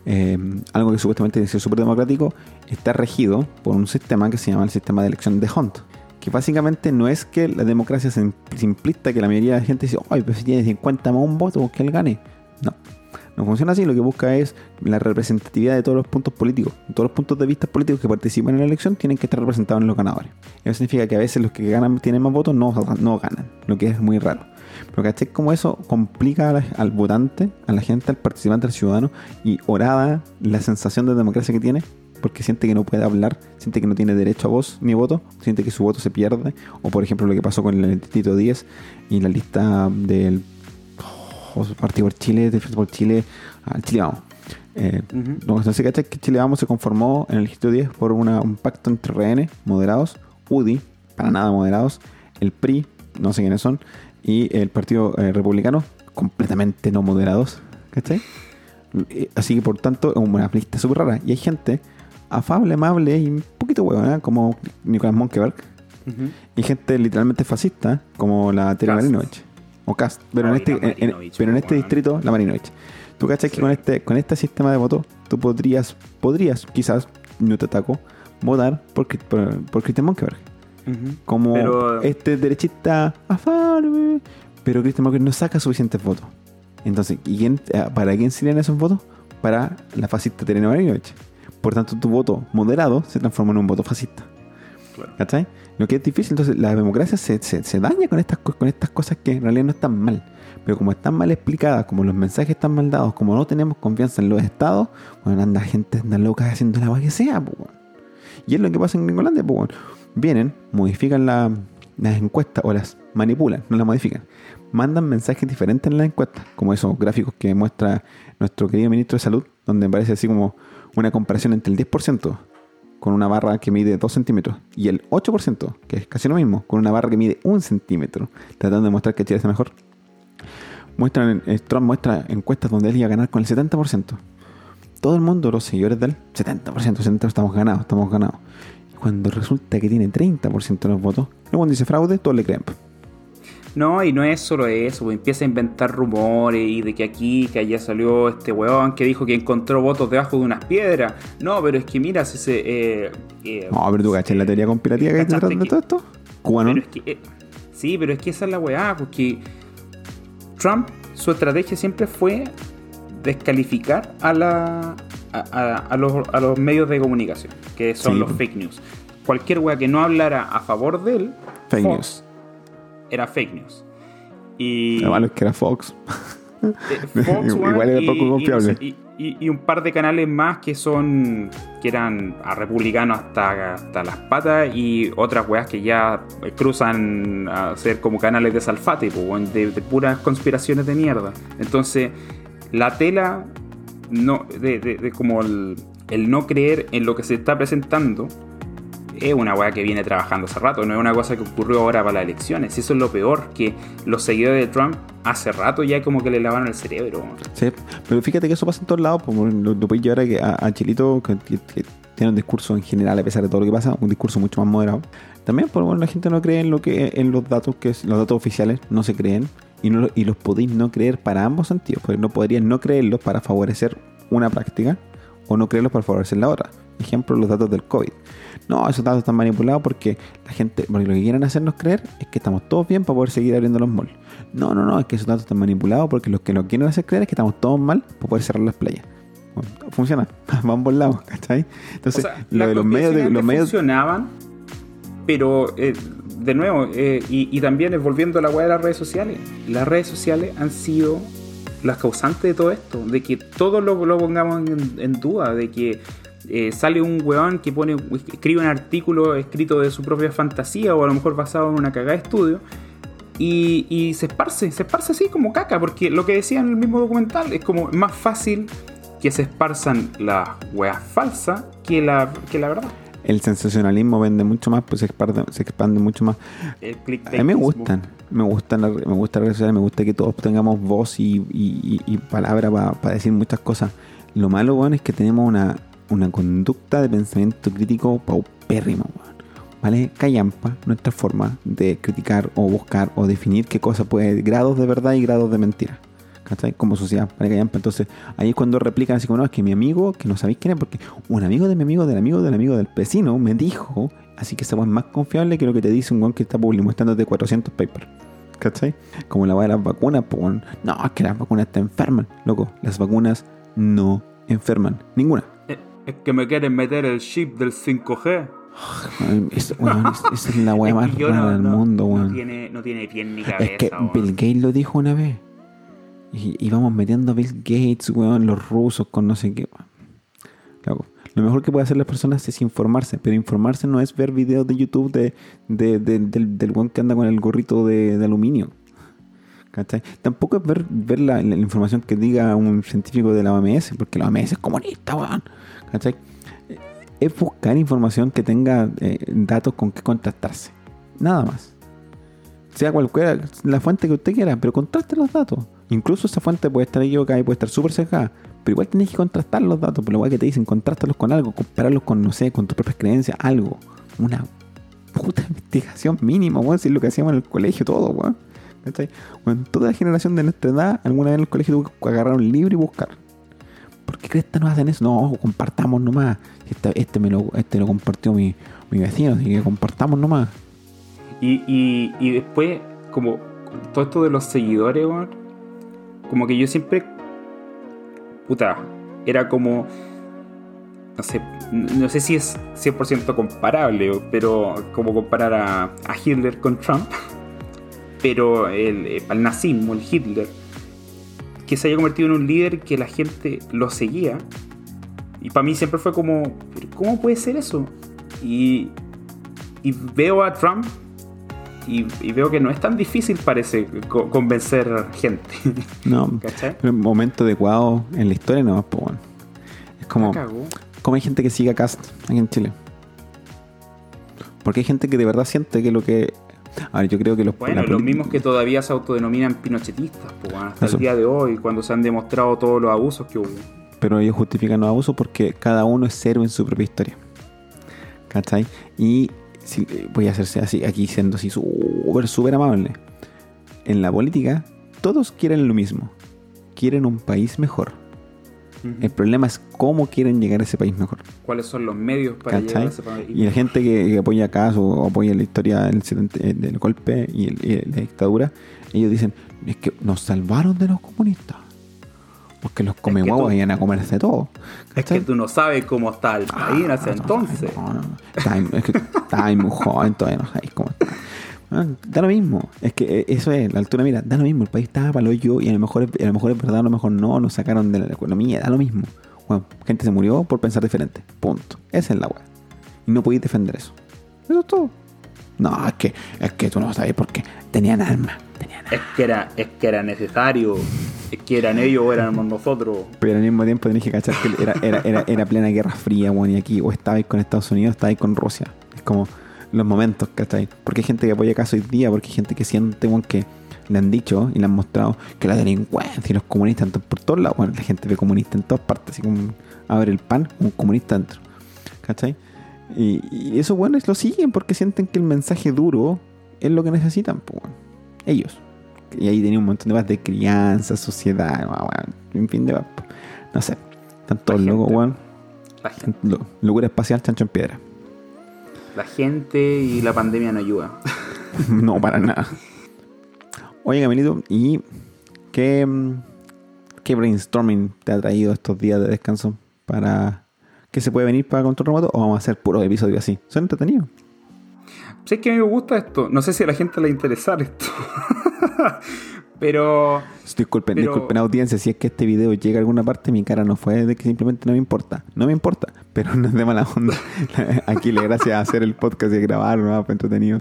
Eh, algo que supuestamente dice súper democrático, está regido por un sistema que se llama el sistema de elección de Hunt. Que básicamente no es que la democracia sim- simplista, que la mayoría de la gente dice, ay, pues si tiene 50 más un voto, que él gane. No, funciona así. Lo que busca es la representatividad de todos los puntos políticos. Todos los puntos de vista políticos que participan en la elección tienen que estar representados en los ganadores. Eso significa que a veces los que ganan tienen más votos no, ganan, lo que es muy raro. Pero ¿cachai? Como eso complica al votante, a la gente, al participante, al ciudadano y orada la sensación de democracia que tiene porque siente que no puede hablar, siente que no tiene derecho a voz ni voto, siente que su voto se pierde. O por ejemplo lo que pasó con el Tito 10 y la lista del Partido por Chile, de por Chile, al Chile Vamos. Eh, Ujú. no, entonces, ¿cachai? Que Chile Vamos se conformó en el Distrito 10 por una- un pacto entre RN, moderados, UDI, para nada moderados, el PRI, no sé quiénes son, y el Partido eh, Republicano completamente no moderados, ¿cachai? Eh, Así que por tanto es una lista súper rara. Y hay gente afable, amable y un poquito huevona, como Nicolás Monkeberg. Y gente literalmente fascista, como la Tere Cast. Marinovich. O Cast. Pero en este, en- en- pero en este distrito, la Marinovich. ¿Tú cachas Sí. que con este, con este sistema de voto, tú podrías, podrías, quizás, no te ataco, votar por, por, por Christian Monkeberg? Como Pero- este derechista afable, pero Christian Monkeberg no saca suficientes votos. Entonces, ¿y quién- eh, ¿para quién serían esos votos? Para la fascista Terena Marinovich. Por tanto, tu voto moderado se transforma en un voto fascista. Claro. ¿Cachai? Lo que es difícil, entonces la democracia se, se- daña con estas, co- con estas cosas que en realidad no están mal. Pero como están mal explicadas, como los mensajes están mal dados, como no tenemos confianza en los estados, bueno, anda gente anda loca haciendo la agua que sea, pues. Y es lo que pasa en Gringolandia, pues. Vienen, modifican la- las encuestas o las manipulan, no las modifican. Mandan mensajes diferentes en las encuestas, como esos gráficos que muestra nuestro querido ministro de Salud, donde parece así como una comparación entre el 10% con una barra que mide 2 centímetros y el 8%, que es casi lo mismo, con una barra que mide 1 centímetro, tratando de mostrar que Chile está mejor. Muestran, eh, Trump muestra encuestas donde él iba a ganar con el 70%. Todo el mundo, los seguidores de él, 70%, 70% estamos ganados, estamos ganados. Y cuando resulta que tiene 30% de los votos, luego cuando dice fraude, todos le creen. No, y no es solo eso, pues empieza a inventar rumores y de que aquí, que allá salió este weón que dijo que encontró votos debajo de unas piedras. No, pero es que mira, si se... eh, eh, No, pero tú cachas la teoría conspirativa que hay ¿Cachaste detrás de todo esto. Cubano. Pero es que, eh, sí, pero es que esa es la weá, porque Trump, su estrategia siempre fue descalificar a, la, a, a- a los, a los medios de comunicación, que son Sí. los fake news. Cualquier weá que no hablara a favor de él, Fake news. Era fake news. Y Lo malo es que era Fox. eh, Fox, Igual era y- poco confiable. Y, y- y un par de canales más que son que eran a republicanos hasta, hasta las patas y otras weas que ya cruzan a ser como canales de salfate, de, de puras conspiraciones de mierda. Entonces, la tela no, de, de- de como el, el no creer en lo que se está presentando es una weá que viene trabajando hace rato, no es una cosa que ocurrió ahora para las elecciones. Eso es lo peor, que los seguidores de Trump hace rato ya como que le lavaron el cerebro. Sí, pero fíjate que eso pasa en todos lados. Lo, lo puedes llevar a, a, Chilito, que, tiene un discurso en general, a pesar de todo lo que pasa, un discurso mucho más moderado. También, pues, bueno, la gente no cree en lo que en los datos, que los datos oficiales no se creen. Y, no, lo- los podéis no creer para ambos sentidos. Porque no podrías no creerlos para favorecer una práctica o no creerlos para favorecer la otra. Ejemplo, los datos del COVID. No, esos datos están manipulados porque la gente, porque lo que quieren hacernos creer es que estamos todos bien para poder seguir abriendo los malls. No, no, no, es que esos datos están manipulados porque los que nos quieren hacer creer es que estamos todos mal para poder cerrar las playas. Bueno, funciona, van por lados, ¿cachai? Entonces, O sea, lo de los medios, de, los medios funcionaban, pero eh, de nuevo, eh, y, y también volviendo a la weá de las redes sociales, las redes sociales han sido las causantes de todo esto, de que todo lo, lo pongamos en, en duda, de que eh, sale un weón que pone, escribe un artículo escrito de su propia fantasía o a lo mejor basado en una cagada de estudio. Y, y se esparce, se esparce así como caca, porque lo que decía en el mismo documental es como más fácil que se esparzan las weas falsas que la, que la verdad. el sensacionalismo vende mucho más, pues se expande, se expande mucho más. El A mí me gustan, me gustan, me gusta redes sociales, me gusta que todos tengamos voz y, y, palabra para decir muchas cosas. Lo malo, weón, es que tenemos una, una conducta de pensamiento crítico paupérrimo. ¿Vale? Callampa, nuestra forma de criticar o buscar o definir qué cosa puede, grados de verdad y grados de mentira. ¿Cachai? Como sociedad, ¿vale? Callampa. Entonces, ahí es cuando replican así como, no, es que mi amigo, que no sabéis quién es, porque un amigo de mi amigo, del amigo del amigo del vecino, me dijo, así que esa es más confiable que lo que te dice un weón que está publicando mostrándote 400 papers. ¿Cachai? Como la weá de las vacunas, pues. No, es que las vacunas te enferman. Loco, las vacunas no enferman. Ninguna. Es que me quieren meter el chip del 5G. Ay, es- weón, es- esa es la weá más rara no- del no- mundo, no weón. tiene, no tiene pie ni cabeza. Es que weón. Bill Gates lo dijo una vez. Y, y vamos metiendo a Bill Gates, weón, los rusos con no sé qué. Loco, Lo mejor que puede hacer las personas es informarse, pero informarse no es ver videos de YouTube de, de- de- del, del weón que anda con el gorrito de, de aluminio. ¿Cachai? Tampoco es ver, ver la, la información que diga un científico de la OMS, porque la OMS es comunista, weón. ¿Cachai? Es buscar información que tenga eh, datos con que contrastarse. Nada más. sea cualquiera, la fuente que usted quiera, pero contraste los datos. Incluso esa fuente puede estar equivocada y puede estar súper cerrada, pero igual tenés que contrastar los datos, por lo cual que te dicen, contrástalos con algo, compararlos con, no sé, con tus propias creencias, algo. Una puta investigación mínima, weón, si es lo que hacíamos en el colegio, todo, weón. Bueno, toda generación de nuestra edad, alguna vez en el colegio tuvo que agarrar un libro y buscar. ¿Por qué crees que no hacen eso? No, compartamos nomás. Este, este, me lo, este lo compartió mi, mi vecino, así que compartamos nomás. Y, y, y después, como todo esto de los seguidores, como que yo siempre. Puta, era como. No sé, no sé si es 100% comparable, pero como comparar a, a Hitler con Trump. Pero el, eh, el nazismo, el Hitler, que se haya convertido en un líder que la gente lo seguía. Y para mí siempre fue como, ¿pero ¿cómo puede ser eso? Y, y veo a Trump y, y veo que no es tan difícil, parece, co- convencer gente. No, ¿Cachai? pero en momento adecuado en la historia no, pues bueno. Es como, como hay gente que sigue a Cast aquí en Chile. Porque hay gente que de verdad siente que lo que. A ver, yo creo que los. Bueno, los mismos que todavía se autodenominan pinochetistas, pues, hasta Eso. el día de hoy, cuando se han demostrado todos los abusos que hubo. Pero ellos justifican los abusos porque cada uno es héroe en su propia historia. ¿Cachai? Y si- eh, voy a hacerse así, aquí siendo así súper, súper amable. En la política, todos quieren lo mismo. Quieren un país mejor. El problema es cómo quieren llegar a ese país mejor. ¿Cuáles son los medios para ¿Cachai? llegar a ese país? Y la gente que, que apoya acá o apoya la historia del, 70 eh, del golpe y, el- y la dictadura, ellos dicen, es que nos salvaron de los comunistas. Porque los come que tú- guaguas iban a comerse todo. Es que ¿Cachai? tú no sabes cómo está el país en ese Ah, no, entonces. no, no, no. Está ahí- es que muy joven, todavía no sabéis cómo está. Ah, Da lo mismo, es que eh, eso es, la altura, mira, da lo mismo, el país estaba para lo yo y a lo mejor, es- a lo mejor es verdad, a lo mejor no, nos sacaron de la economía, da lo mismo. Bueno, gente se murió por pensar diferente, punto. Esa es la weá. Y no podéis defender eso. Eso es todo. No, es que, es que tú no sabes por qué. Tenían armas, tenían armas. Es que era, es que era necesario. Es que eran ellos o éramos nosotros. Pero al mismo tiempo tenés que cachar que era, era, era, era plena guerra fría, weón, y aquí o estabais con Estados Unidos o estabais con Rusia. Es como los momentos, ¿cachai? Porque hay gente que apoya caso hoy día, porque hay gente que siente, weón, que le han dicho y le han mostrado que la delincuencia y los comunistas están por todos lados. Bueno, la gente ve comunista en todas partes, así como abre el pan, un comunista dentro, ¿cachai? Y, y esos weones lo siguen porque sienten que el mensaje duro es lo que necesitan, pues. Ellos. Y ahí tenía un montón de más de crianza, sociedad, weón, en fin de no sé. Están todos La locos, weón. Locura espacial, chancho en piedra. La gente y la pandemia no ayuda. no, para nada. Oye, Camilito, ¿y qué, qué brainstorming te ha traído estos días de descanso? ¿Para qué se puede venir para control remoto o vamos a hacer puros episodios así? Son entretenidos. Sé que a mí me gusta esto. No sé si a la gente le interesa esto. Pero Disculpen, Pero- disculpen audiencia, si es que este video llega a alguna parte, mi cara no fue de que simplemente no me importa. No me importa, pero no es de mala onda. Aquí le gracias a hacer el podcast y a grabar, ¿no? Fue entretenido.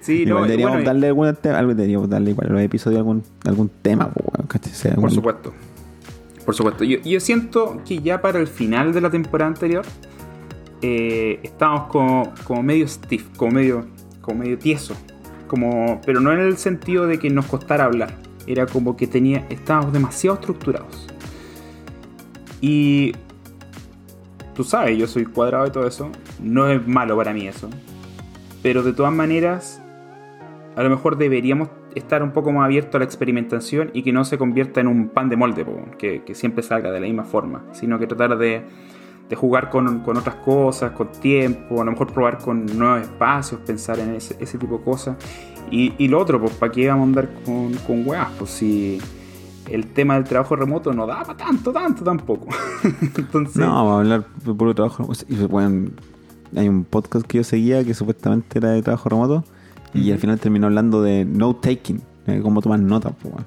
sí, igual no, deberíamos bueno, darle algún tema, algo deberíamos darle igual a los episodios algún, algún tema. Sea por supuesto. Por supuesto. Yo, yo siento que ya para el final de la temporada anterior eh, estábamos como, como medio stiff, como medio, como medio tieso. Como, pero no en el sentido de que nos costara hablar. Era como que tenía, estábamos demasiado estructurados. Y tú sabes, yo soy cuadrado y todo eso. No es malo para mí eso. Pero de todas maneras, a lo mejor deberíamos estar un poco más abiertos a la experimentación y que no se convierta en un pan de molde, que, que siempre salga de la misma forma, sino que tratar de, de jugar con, con otras cosas, con tiempo, a lo mejor probar con nuevos espacios, pensar en ese, ese tipo de cosas. Y, y lo otro, pues, ¿para qué vamos a andar con, con weas? Pues si el tema del trabajo remoto no da para tanto, tanto tampoco. Entonces, No, vamos a hablar de puro trabajo. y, bueno, hay un podcast que yo seguía que supuestamente era de trabajo remoto y al final terminó hablando de note taking, eh, cómo tomar notas, po, weón.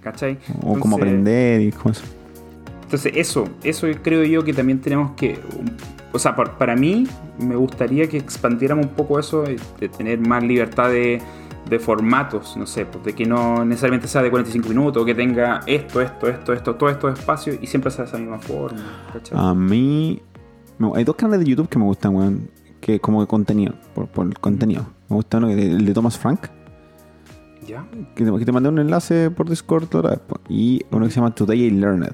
¿cachai? o cómo Entonces- aprender y cómo eso. Entonces eso, eso creo yo que también tenemos que, o sea, par- para mí me gustaría que expandiéramos un poco eso, de, de tener más libertad de, de formatos, no sé, pues, de que no necesariamente sea de 45 minutos, que tenga esto, esto, esto, esto, todos estos espacios y siempre sea de esa misma forma. ¿cachai? A mí. hay dos canales de YouTube que me gustan, weón. que como de contenido, por, por el contenido. Me gusta uno el de Thomas Frank, ¿Ya? que te, que te mandé un enlace por Discord otra vez, po. y uno que se llama Today I Learned.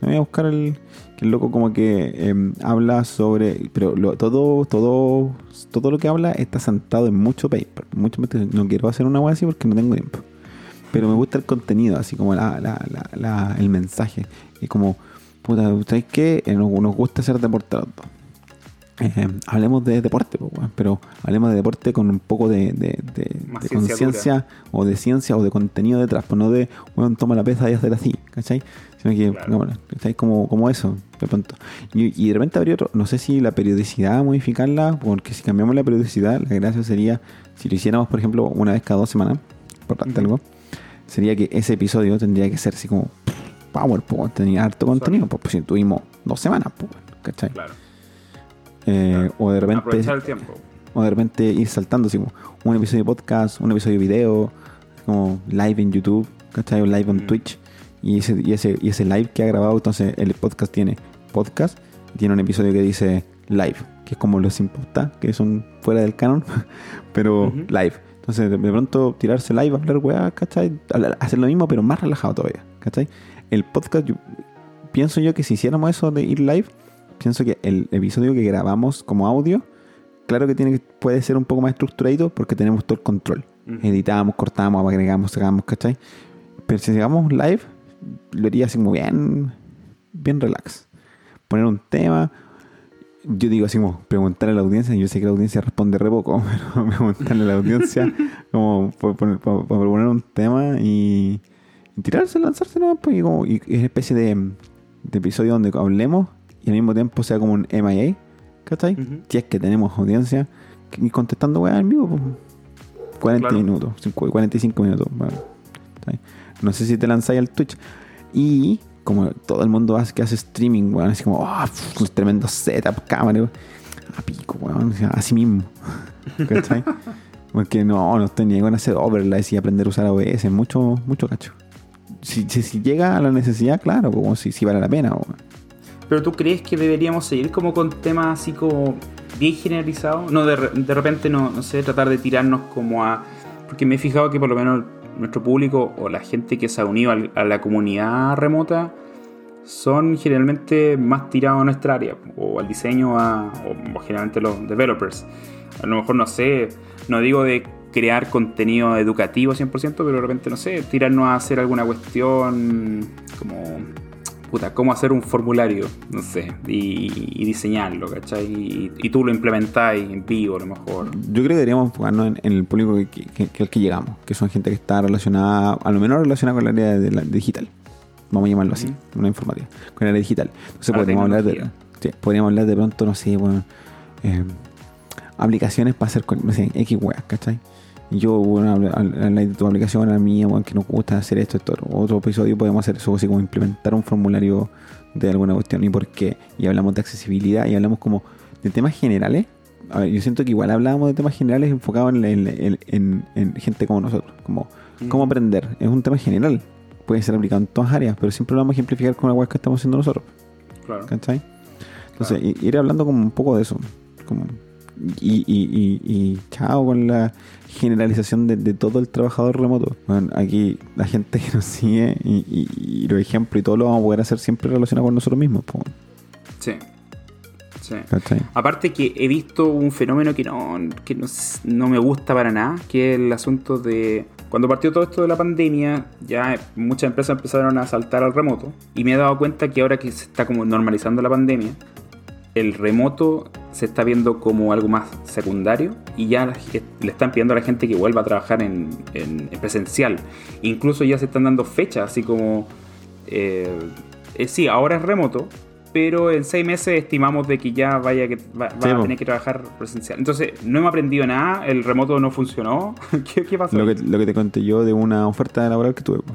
Me voy a buscar el, que el loco como que em, habla sobre, pero lo- todo, todo, todo lo que habla está sentado en mucho paper. Mucho, no quiero hacer una web así porque no tengo tiempo. Pero me gusta el contenido, así como la, la- la- la- el mensaje. Y como, puta, ¿ustedes qué? Eh, Nos, nos gusta hacer deporte a los dos. Eh, hablemos de deporte, po, weón, pero hablemos de deporte con un poco de, de, de- Más de ciencia conciencia o de ciencia o de contenido detrás, pues no de, bueno, toma la pesa y hacer así, ¿cachai? Sino que, Claro. pongámosle, ¿cachai? Como, como eso, de pronto. Y, y de repente habría otro, no sé si la periodicidad modificarla, porque si cambiamos la periodicidad, la gracia sería, si lo hiciéramos, por ejemplo, una vez cada dos semanas, por Ujú. algo, sería que ese episodio tendría que ser así como power, pues, tenía harto contenido, pues, pues si tuvimos dos semanas, pues, ¿cachai? Claro. Eh, Claro. O de repente Aprovechar el tiempo. o de repente ir saltando así como un episodio de podcast, un episodio de video, como live en YouTube, ¿cachai? O live en Mm. Twitch. Y ese, y, ese, y ese live que ha grabado, entonces el podcast tiene podcast, tiene un episodio que dice live, que es como los sin pauta, que son fuera del canon, pero live. Entonces de, pronto tirarse live, hablar weá, ¿cachai? Hacer lo mismo, pero más relajado todavía, ¿cachai? El podcast, yo- pienso yo que si hiciéramos eso de ir live, pienso que el episodio que grabamos como audio, claro que tiene puede ser un poco más estructurado porque tenemos todo el control. Editamos, cortamos, agregamos, sacamos, ¿cachai? Pero si llegamos live, lo haría así como bien, bien relax. Poner un tema, yo digo así como preguntarle a la audiencia, yo sé que la audiencia responde re poco, pero preguntarle a la audiencia como para proponer un tema y, y tirarse, lanzarse, ¿no? Pues, y, como, y es una especie de, de episodio donde hablemos y al mismo tiempo sea como un MIA, ¿cachai? Ujú. Si es que tenemos audiencia y contestando weá en vivo, pues, 40 Claro. minutos, 5 45 minutos. bueno, ¿cachai? No sé si te lanzáis al Twitch. Y como todo el mundo hace, que hace streaming, weón, así como, ah, pf, un tremendo setup, cámara, weón. a pico, weón, así mismo. ¿Cachai? Porque no, no estoy ni con hacer overlays y aprender a usar OBS, mucho, mucho cacho. Si, si, si llega a la necesidad, claro, como si, si vale la pena, weón. Pero tú crees que deberíamos seguir como con temas así como bien generalizados? No, de, de repente no, no sé, tratar de tirarnos como a... Porque me he fijado que por lo menos nuestro público o la gente que se ha unido a la comunidad remota son generalmente más tirados a nuestra área o al diseño o, o generalmente los developers. A lo mejor no sé, no digo de crear contenido educativo 100%, pero de repente no sé, tirarnos a hacer alguna cuestión como puta, cómo hacer un formulario, no sé, y, y diseñarlo, ¿cachai? Y, y tú lo implementáis en vivo a lo mejor. Yo creo que deberíamos enfocarnos en, en el público que, que- que- al que llegamos, que son gente que está relacionada, a lo menos relacionada con el área de la digital. Vamos a llamarlo así, una informática, con el área digital. Entonces podríamos hablar, de, sí, podríamos hablar de pronto, no sé, bueno, eh, aplicaciones para hacer, con- no sé, X weas, ¿cachai? Yo, bueno, hablar de tu aplicación, a la mía, bueno, que nos gusta hacer esto, esto. Otro episodio podemos hacer eso, así como implementar un formulario de alguna cuestión y por qué. Y hablamos de accesibilidad y hablamos como de temas generales. A ver, yo siento que igual hablábamos de temas generales enfocados en, en- en- en- en gente como nosotros, como cómo aprender. Es un tema general, puede ser aplicado en todas áreas, pero siempre lo vamos a ejemplificar con la web que estamos haciendo nosotros. Claro. ¿Cachai? Entonces, i- ir hablando como un poco de eso. Como, y, y, y, y chao con la generalización de, de todo el trabajador remoto. Bueno, aquí la gente que nos sigue y, y, los ejemplos y todo lo vamos a poder hacer siempre relacionado con nosotros mismos. po, Sí. Sí. Aparte que he visto un fenómeno que no, que no, no me gusta para nada, que es el asunto de... Cuando partió todo esto de la pandemia, ya muchas empresas empezaron a saltar al remoto. Y me he dado cuenta que ahora que se está como normalizando la pandemia, el remoto se está viendo como algo más secundario y ya le están pidiendo a la gente que vuelva a trabajar en, en- en presencial. Incluso ya se están dando fechas, así como... eh, eh, sí, ahora es remoto, pero en seis meses estimamos de que ya vaya que va, va Sí, a tener que trabajar presencial. Entonces, no hemos aprendido nada, el remoto no funcionó. ¿Qué, qué pasó? Lo que, lo que te conté yo de una oferta laboral que tuve. po.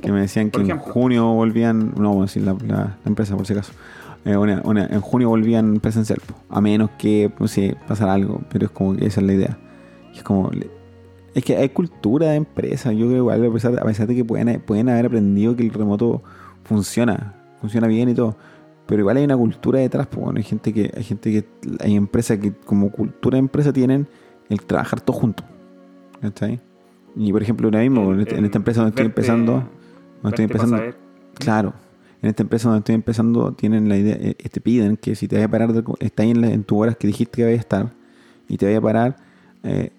que me decían que en junio volvían, no vamos a decir la, la- la empresa por si acaso, Eh, una- una- en junio volvían presencial, po, a menos que pues, sí, pasara algo, pero es como que esa es la idea. Y es como, es que hay cultura de empresa, yo creo igual, a pesar, a pesar de que pueden, pueden haber aprendido que el remoto funciona, funciona bien y todo, pero igual hay una cultura detrás, pues, bueno, hay gente que, hay gente que, hay empresas que como cultura de empresa tienen el trabajar todos juntos. ¿Cachai? Y por ejemplo, ahora mismo, en, esta- en esta empresa donde estoy empezando, donde estoy empezando, saber. claro, en esta empresa donde estoy empezando, tienen la idea, eh, te piden que si te vayas a parar, de, está ahí en, la- en tus horas que dijiste que vayas a estar, y te vayas a parar, eh,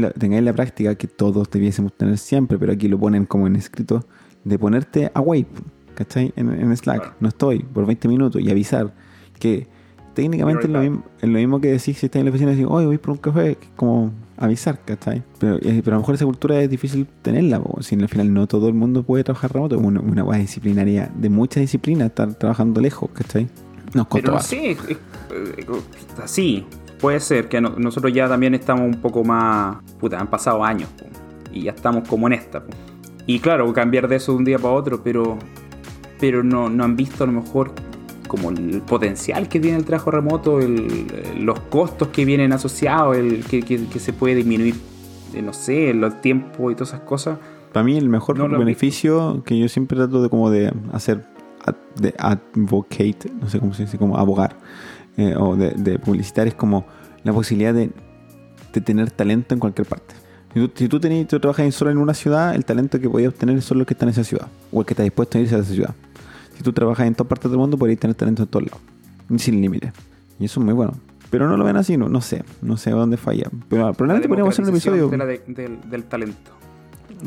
la- tengáis la práctica que todos debiésemos tener siempre, pero aquí lo ponen como en escrito, de ponerte away, ¿cachai? En, en Slack, no estoy, por 20 minutos, y avisar que técnicamente es lo, mismo, es lo mismo que decir si estás en la oficina y decir, oye, voy por un café, que es como avisar, ¿cachai? Pero, eh, pero a lo mejor esa cultura es difícil tenerla, po, si al final no todo el mundo puede trabajar remoto, es una, una guay disciplinaria de mucha disciplina estar trabajando lejos, ¿cachai? Nos Pero es- es- sí, puede ser que no- nosotros ya también estamos un poco más. Puta, han pasado años po, y ya estamos como en esta. po. Y claro, cambiar de eso de un día para otro, pero, pero no, no han visto a lo mejor como el potencial que tiene el trabajo remoto, el- los costos que vienen asociados, el que, que- que se puede disminuir, eh, no sé, los tiempos y todas esas cosas. Para mí el mejor No beneficio que yo siempre trato de como de hacer, de advocate, no sé cómo se dice, como abogar, eh, o de, de publicitar es como la posibilidad de, de tener talento en cualquier parte. Si tú, si tú, tenés- tú trabajas solo en una ciudad, el talento que podías obtener es solo el que está en esa ciudad, o el que está dispuesto a irse a esa ciudad. Si tú trabajas en todas partes del mundo, podrías tener talento en todos lados, sin límite. Y eso es muy bueno. Pero no lo ven así, no, no sé, no sé dónde falla. Pero probablemente podríamos hacer un episodio. de la de- del, del talento.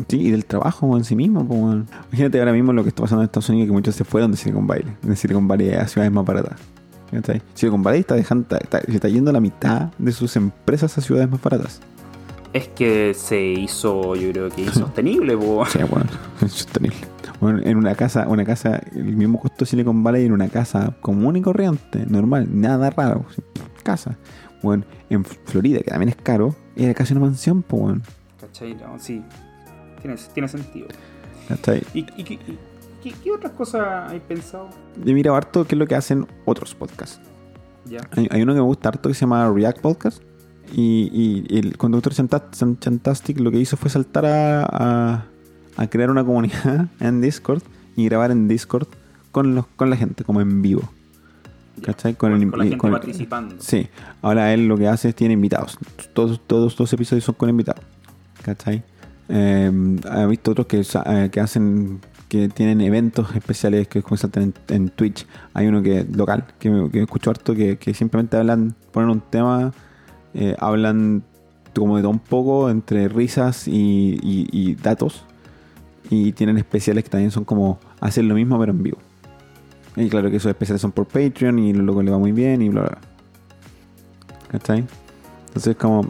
Sí, y del trabajo en sí mismo. weón. Imagínate ahora mismo lo que está pasando en Estados Unidos, que muchos se fueron de Silicon Valley. De Silicon Valley a ciudades más baratas. Silicon Valley está dejando, está, está yendo la mitad de sus empresas a ciudades más baratas. Es que se hizo, yo creo que insostenible, sea, bueno, es sostenible. Bueno, en una casa, una casa, el mismo costo de Silicon Valley en una casa común y corriente, normal, nada raro. Casa. Bueno, en Florida, que también es caro, era casi una mansión, pues, bueno. ¿Cachai? No, sí. Tiene, tiene sentido. ¿Cachai? ¿Y, y, qué- y- qué, qué otras cosas hay pensado? Yo miro harto qué es lo que hacen otros podcasts. Ya. Hay, hay uno que me gusta harto que se llama React Podcast. Y, y el conductor Chanta- Chan- Chantastic lo que hizo fue saltar a, a- a crear una comunidad en Discord y grabar en Discord con, los, con la gente, como en vivo. ¿Cachai? Con Con, el- con la gente con el- participando. Sí, ahora él lo que hace es tiene invitados. Todos, todos los episodios son con invitados. ¿Cachai? Eh, he visto otros que, eh, que hacen que tienen eventos especiales que saltan en, en Twitch. Hay uno que es local, que, me- que escucho harto, que, que simplemente hablan, ponen un tema, eh, hablan como de todo un poco entre risas y, y- y datos. Y tienen especiales que también son como hacer lo mismo pero en vivo. Y claro que esos especiales son por Patreon y luego le va muy bien y bla bla. ¿Cachai? Entonces como...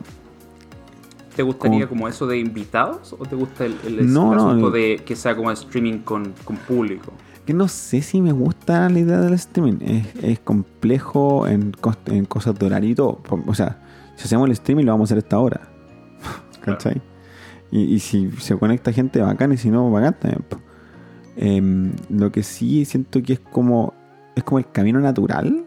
¿Te gustaría Como- como eso de invitados o te gusta el, el- No, el no, asunto el- de que sea como streaming con, con público? Que no sé si me gusta la idea del streaming. Es, es complejo en, en cosas de horario y todo. O sea, si hacemos el streaming lo vamos a hacer a esta hora. ¿Cachai? Y, si se conecta gente bacán y si no, bacán también. Em, lo que sí siento que es como es como el camino natural.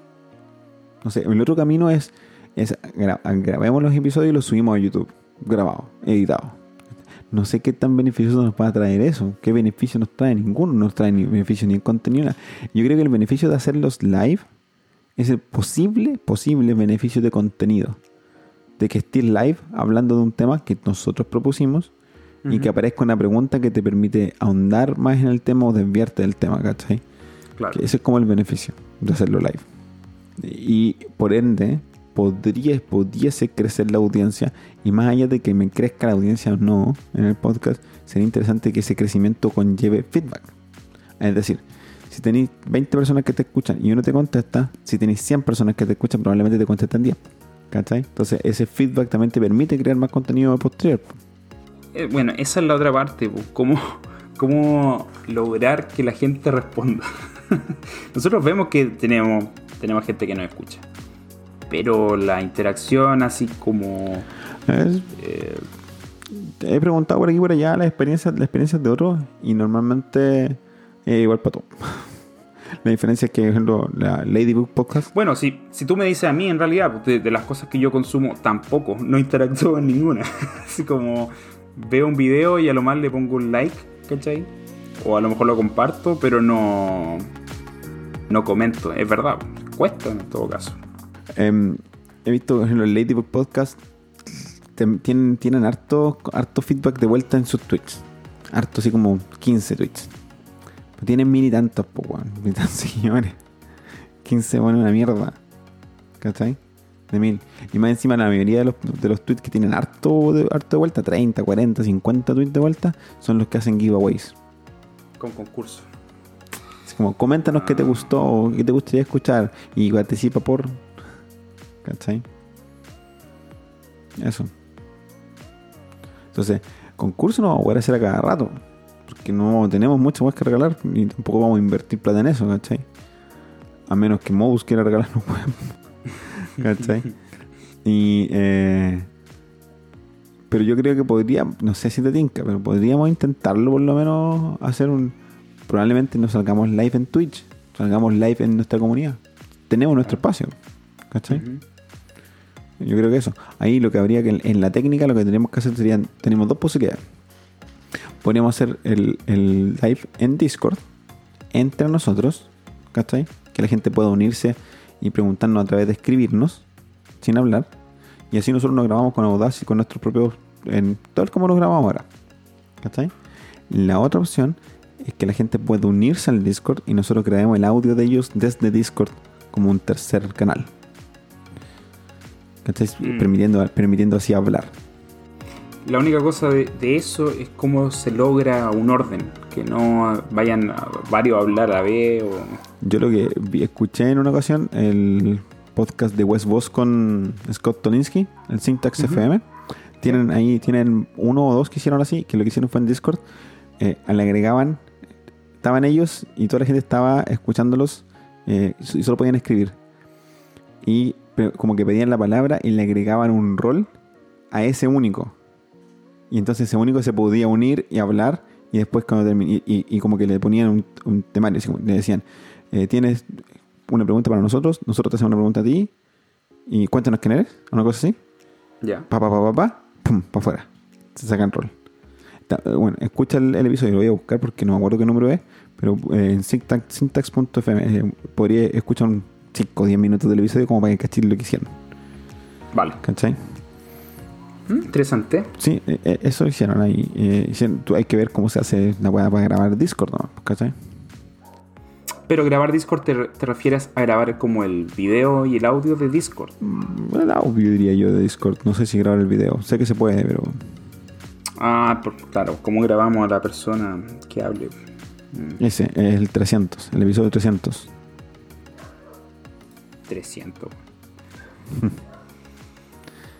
No sé, el otro camino es, es gra- grabemos los episodios y los subimos a YouTube. Grabado, editado. No sé qué tan beneficioso nos va a traer eso. ¿Qué beneficio nos trae? Ninguno nos trae ni beneficio ni en contenido. Yo creo que el beneficio de hacerlos live es el posible, posible beneficio de contenido. De que estés live hablando de un tema que nosotros propusimos y que aparezca una pregunta que te permite ahondar más en el tema o desviarte del tema, ¿cachai? Claro. Que ese es como el beneficio de hacerlo live. Y por ende, podría, pudiese crecer la audiencia. Y más allá de que me crezca la audiencia o no en el podcast, sería interesante que ese crecimiento conlleve feedback. Es decir, si tenéis 20 personas que te escuchan y uno te contesta, si tenéis 100 personas que te escuchan, probablemente te contestan 10. ¿Cachai? Entonces, ese feedback también te permite crear más contenido posterior. Eh, bueno, esa es la otra parte, po. ¿Cómo, cómo lograr que la gente responda. Nosotros vemos que tenemos, tenemos gente que nos escucha. Pero la interacción así como... Es- eh, he preguntado por aquí y por allá las experiencias, las experiencias de otros y normalmente es igual para todo. La diferencia es que, por ejemplo, la Ladybug Podcast bueno, si, si tú me dices a mí, en realidad, pues, de, de las cosas que yo consumo, tampoco, no interactúo en ninguna. así como veo un video y a lo más le pongo un like, ¿cachai? O a lo mejor lo comparto, pero no... no comento. Es verdad, cuesta en todo caso. Em, he visto en los Ladybug Podcast tienen, tienen harto, harto feedback de vuelta en sus tweets. Harto, así como 15 tweets. Pero tienen mil y tantos, po, weón. Mil y tantos seguidores. 15 bueno una mierda. ¿Cachai? De mil. Y más encima la mayoría de los, de los tweets que tienen harto de, harto de vuelta, 30, 40, 50 tweets de vuelta, son los que hacen giveaways. Con concurso. Así como, coméntanos qué te gustó, o qué te gustaría escuchar y participa por. ¿Cachai? Eso. Entonces, concurso no vamos a poder hacer a cada rato. Porque no tenemos mucho más que regalar y tampoco vamos a invertir plata en eso, ¿cachai? A menos que Modus quiera regalarnos. ¿cachai? Y. Eh, pero yo creo que podría, no sé si te tinca, pero podríamos intentarlo por lo menos hacer un. Probablemente no salgamos live en Twitch, salgamos live en nuestra comunidad. Tenemos nuestro espacio, ¿cachai? Yo creo que eso. Ahí lo que habría que, en la técnica, lo que tenemos que hacer serían, tenemos dos posibilidades. Podríamos hacer el, el live en Discord entre nosotros, ¿cachai? Que la gente pueda unirse y preguntarnos a través de escribirnos, sin hablar. Y así nosotros nos grabamos con Audacity, con nuestros propios, en todo el como nos grabamos ahora, ¿cachai? La otra opción es que la gente pueda unirse al Discord y nosotros grabemos el audio de ellos desde Discord como un tercer canal. ¿Cachai? Mm. Permitiendo, permitiendo así hablar. La única cosa de, de eso es cómo se logra un orden. Que no vayan a- varios a hablar a la vez o... Yo lo que vi- escuché en una ocasión, el podcast de Wes Voss con Scott Tolinsky, el Syntax. FM. Tienen ahí, tienen uno o dos que hicieron así, que lo que hicieron fue en Discord. eh, le agregaban, estaban ellos y toda la gente estaba escuchándolos eh, y solo podían escribir. Y como que pedían la palabra y le agregaban un rol a ese único. Y entonces ese único se podía unir y hablar. Y después cuando termin- y, y- y como que le ponían un, un temario, le decían, eh, tienes una pregunta para nosotros, nosotros te hacemos una pregunta a ti y cuéntanos quién eres, una cosa así, Ya. pa pa pa pa pa, pum, pa afuera, se sacan rol. Bueno, escucha el, el episodio, lo voy a buscar porque no me acuerdo qué número es, pero eh, en syntax- syntax.fm eh, podría escuchar un 5 o 10 minutos del episodio como para que cachis lo que hicieron, Vale. ¿cachai? Mm, Interesante. Sí, eh, eh, eso hicieron ahí. eh, hicieron- hay que ver cómo se hace la weá para grabar Discord, ¿no? ¿cachai? Pero grabar Discord te, te refieres a grabar como el video y el audio de Discord. Mm, El audio diría yo de Discord, no sé si grabar el video, sé que se puede, pero Ah, por- claro, cómo grabamos a la persona que hable. Mm, Ese es el 300, el episodio 300. 300.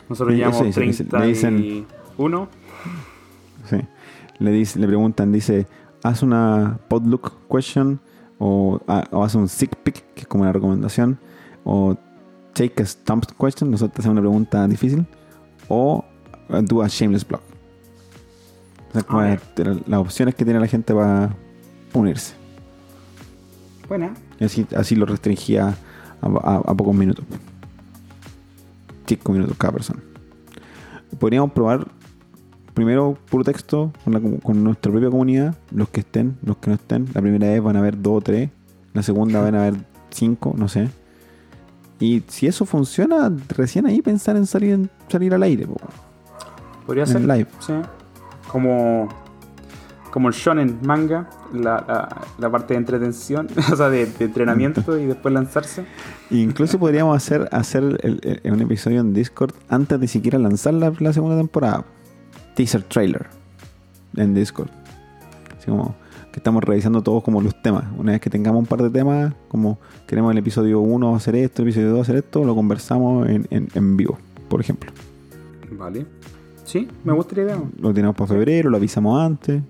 Nosotros Sí, llevamos eso dice, le dicen- 31. Sí. Le, dice, le preguntan, dice, haz una podlook question o, a- o haz un sick pick, que es como una recomendación, o take a stump question, nosotros hacemos una pregunta difícil, o uh, do a shameless block. O sea, Ah, las, las opciones que tiene la gente para unirse. Buena. Y así, así lo restringía a, a- a pocos minutos. 5 minutos cada persona. Podríamos probar primero puro texto con, la comu- con nuestra propia comunidad. Los que estén, los que no estén. La primera vez van a haber 2 o 3. La segunda van a haber 5, no sé. Y si eso funciona, recién ahí pensar en salir, en- salir al aire. po. Podría En ser. live. Sí. Como, como el shonen manga, la, la, la parte de entretención, o sea, de, de entrenamiento y después lanzarse. Incluso podríamos hacer, hacer el- el- un episodio en Discord antes de siquiera lanzar la, la segunda temporada. Teaser trailer en Discord. Así como que estamos revisando todos como los temas. Una vez que tengamos un par de temas, como queremos el episodio 1 hacer esto, el episodio 2 hacer esto, lo conversamos en, en- en vivo, por ejemplo. Vale. Sí, me gusta la idea. Lo tenemos para febrero, lo avisamos antes.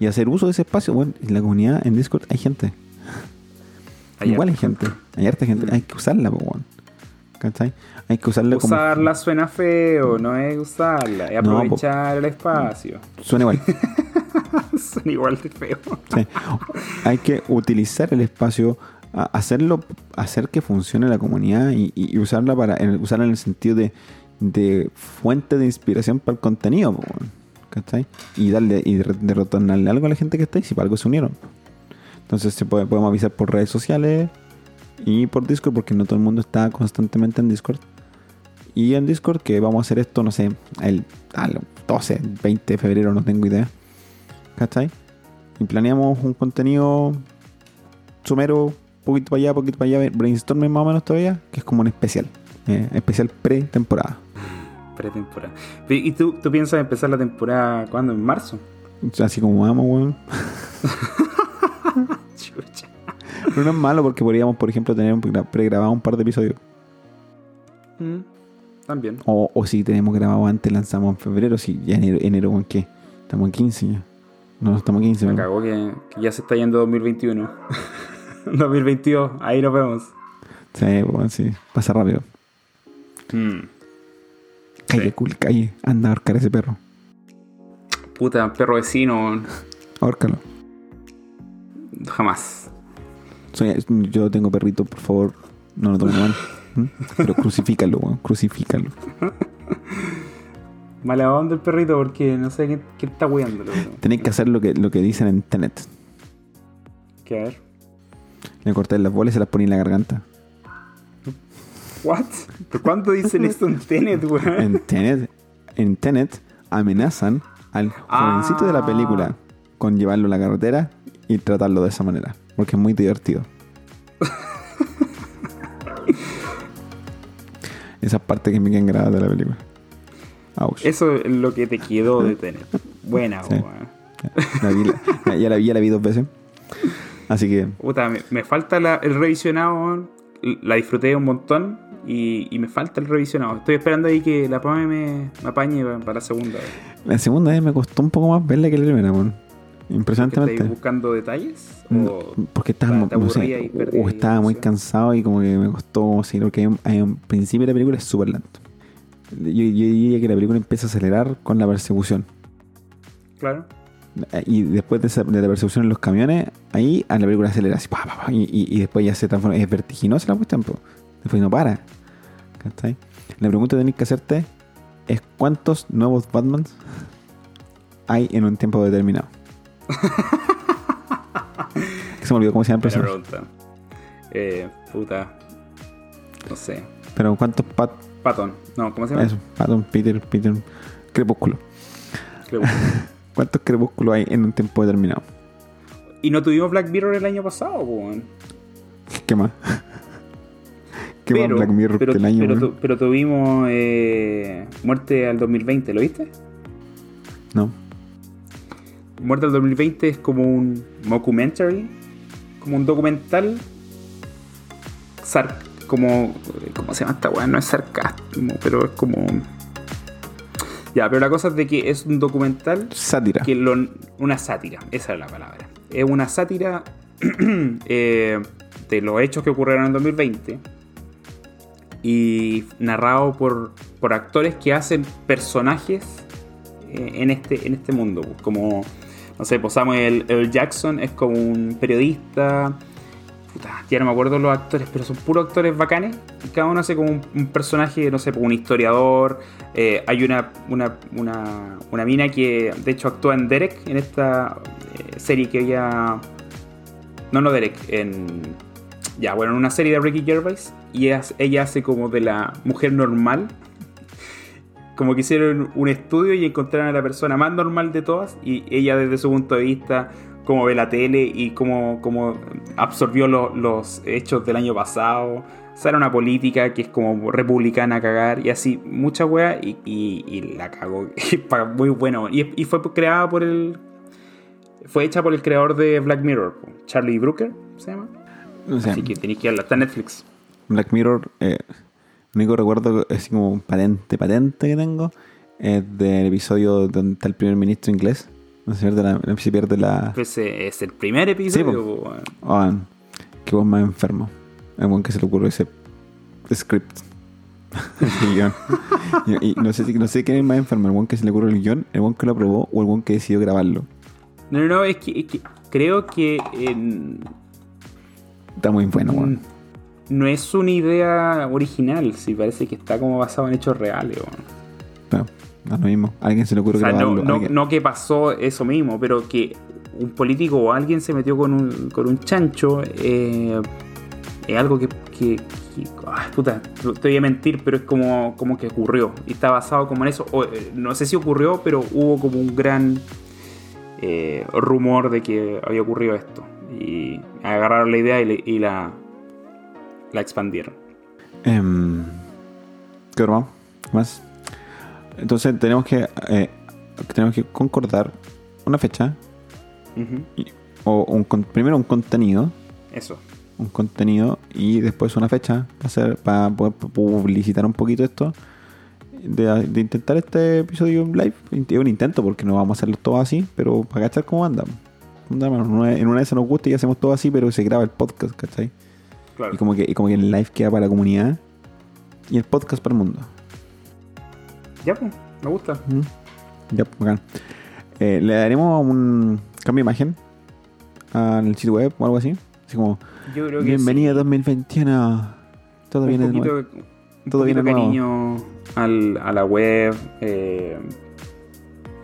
Y hacer uso de ese espacio. Bueno, en la comunidad, en Discord, hay gente. Hay Igual hay gente. Hay harta gente. Mm. Hay que usarla, po, weón. ¿Cachai? Hay que usarla como. Usarla suena feo, no es usarla, es No, aprovechar el espacio. Suena igual. Suena igual de feo. Sí. Hay que utilizar el espacio, hacerlo, hacer que funcione la comunidad y, y- usarla para usarla en el sentido de, de fuente de inspiración para el contenido, po. ¿Cachai? Y darle y retornarle algo a la gente que está ahí, si para algo se unieron. Entonces se puede, podemos avisar por redes sociales y por Discord, porque no todo el mundo está constantemente en Discord. Y en Discord que vamos a hacer esto, no sé, el al 12, 20 de febrero, no tengo idea. ¿Cachai? Y planeamos un contenido sumero, poquito para allá, poquito para allá, brainstorming más o menos todavía, que es como un especial. eh, especial pre-temporada. Pretemporada. ¿Y tú, tú piensas empezar la temporada cuándo? ¿En marzo? Así como vamos, weón. Chucha. Pero no es malo porque podríamos, por ejemplo, tener pregrabado un par de episodios. Mm, También. O, o si tenemos grabado antes, lanzamos en febrero. Si ya enero, enero ¿en qué? Estamos en 15 ya. No, estamos en 15. Me cagó que, que ya se está yendo 2021. 2022, ahí nos vemos. Sí, weón, sí. Pasa rápido. Mm. Calle, Sí. cool, calle. Anda a ahorcar a ese perro. Puta, perro vecino. Ahórcalo. Jamás. Soy- yo tengo perrito, por favor. No lo tomen mal. ¿Mm? Pero crucifícalo, weón. Crucifícalo. Mala onda el perrito porque no sé qué, qué está weándolo. Tenéis que hacer lo que, lo que dicen en Tenet. ¿Qué a ver? Le cortáis las bolas y se las ponéis en la garganta. ¿What? ¿Pero cuándo dicen esto en Tenet, weón? En Tenet, en Tenet amenazan al jovencito de la Ah. película con llevarlo a la carretera y tratarlo de esa manera. Porque es muy divertido. Esa parte que me quedan grabadas de la película. Ouch. Eso es lo que te quedó de Tenet. Buena, Sí. weón. La vi- la- ya, la vi, ya la vi dos veces. Así que Puta, me, me falta la- el revisionado. La disfruté un montón y, y me falta el revisionado. Estoy esperando ahí que la PAME me, me apañe pa- para la segunda vez. la segunda vez me costó un poco más verla que la primera. ¿Que Impresionantemente. ¿Estáis buscando detalles? No, O- porque estaba, no sé, o estaba muy cansado y como que me costó seguir porque un principio la película es súper lento. Yo, yo diría que la película empieza a acelerar con la persecución. Claro. Y después de, esa- de la persecución en los camiones, ahí a la película acelera así, pa, pa, pa, y, y- y después ya se transforma. Es vertiginosa la cuestión, después no para. ¿Cachai? La pregunta que tenés que hacerte es: ¿cuántos nuevos Batmans hay en un tiempo determinado? se me olvidó cómo se llama el pregunta. Eh, puta. No sé. Pero ¿cuántos Pat Patton. No, ¿cómo se llama? Eso, Patton, Peter, Peter, Crepúsculo. Creo. ¿Cuántos crepúsculos hay en un tiempo determinado? y no tuvimos Black Mirror el año pasado, weón. ¿Qué más? ¿Qué más Black Mirror pero, que el año? pero, tu- pero tuvimos eh, Muerte al 2020, ¿lo viste? No. Muerte al 2020 es como un mockumentary, como un documental. sar- como. ¿Cómo se llama esta weá? No es sarcasmo, pero es como. Ya, pero la cosa es de que es un documental Sátira. que lo- una sátira, esa es la palabra. Es una sátira eh, de los hechos que ocurrieron en 2020 y narrado por, por actores que hacen personajes eh, en, este, en este mundo. Como, no sé, pues Samuel L. Jackson es como un periodista. Puta, ya no me acuerdo los actores, pero son puros actores bacanes. Cada uno hace como un, personaje, no sé, pues un historiador. Eh, hay una, una, una, una mina que de hecho actúa en Derek, en esta eh, serie que ella. No, no Derek, en. Ya, bueno, en una serie de Ricky Gervais. Y ella, hace como de la mujer normal. Como que hicieron un estudio y encontraron a la persona más normal de todas. Y ella, desde su punto de vista, cómo ve la tele y cómo, cómo absorbió lo- los hechos del año pasado. Era una política que es como republicana a cagar y así, mucha wea y, la cagó. Muy bueno. Y, fue creada por el. Fue hecha por el creador de Black Mirror, Charlie Brooker, se llama. O sea, Así que tenéis que verla, está en Netflix. Black Mirror, eh, el único recuerdo, así como un patente, patente que tengo, es del episodio donde está el primer ministro inglés. No se pierde la, no se pierde la, Pues eh, es el primer episodio. Sí, po. Oh, qué buen más enfermo. El buen que se le ocurrió ese script. Ese guion. y, y no sé si no sé quién es el más enfermo, el buen que se le ocurrió el guion, el buen que lo aprobó o el buen que decidió grabarlo. No, no, no, es que, es que creo que Está muy bueno, Mm, weón. No es una idea original, sí, parece que está como basado en hechos reales. weón. No es lo mismo. A alguien se le ocurrió O sea, no, grabarlo. no, alguien- no que pasó eso mismo, pero que un político o alguien se metió con un, con un chancho, eh, es algo que, que, que- ay, puta, te voy a mentir, pero es como, como que ocurrió. Y está basado como en eso. O, eh, no sé si ocurrió, pero hubo como un gran eh, rumor de que había ocurrido esto. Y agarraron la idea y, le- y la, la expandieron. Em, ¿Qué hermano? más? Entonces tenemos que eh, tenemos que concordar una fecha y- o un primero un contenido, Eso. un contenido y después una fecha para hacer para poder publicitar un poquito esto de, de intentar este episodio en live. Es un intento porque no vamos a hacerlo todo así, pero para cachar cómo anda. En una, una vez nos gusta y hacemos todo así, pero se graba el podcast, ¿cachai? Claro. Y como que, y como que el live queda para la comunidad y el podcast para el mundo. Ya, pues, me gusta. Ya, bacán. Eh, le daremos un cambio de imagen al sitio web o algo así. Así como, Yo creo que bienvenido sí. 2021. Todo un viene de poquito, nuevo. un Todo viene nuevo. cariño al- a la web. eh,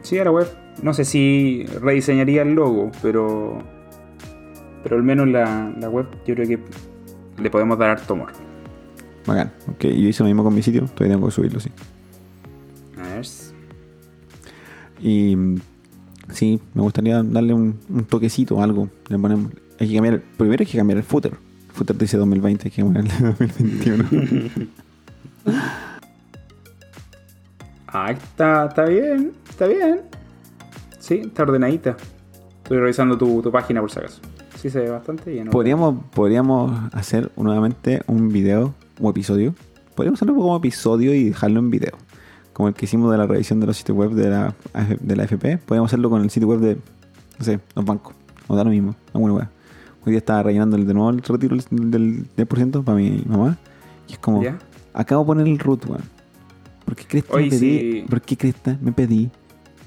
sí, a la web. No sé si rediseñaría el logo, pero. Pero al menos la, la web yo creo que le podemos dar harto amor. Bacán. Ok, yo hice lo mismo con mi sitio. Todavía tengo que subirlo, sí. A ver. Y sí, me gustaría darle un, un toquecito o algo. Le ponemos, hay que cambiar, primero hay que cambiar el footer. El footer dice 2020, hay que cambiarle 2021. Ah, está, está bien, está bien. Sí, está ordenadita. Estoy revisando tu, tu página por si acaso. Sí, se ve bastante bien. podríamos, podríamos hacer nuevamente un video o episodio. Podríamos hacerlo como episodio y dejarlo en video. Como el que hicimos de la revisión de los sitios web de la, de la FP. Podríamos hacerlo con el sitio web de, no sé, los bancos. O da lo mismo. alguna. Hoy día estaba rellenando el de nuevo el retiro del- del 10% para mi mamá. Y es como, ¿Ya? acabo de poner el root, weón. ¿Por qué crees que Oye, me pedí? sí. ¿Por qué crees que me pedí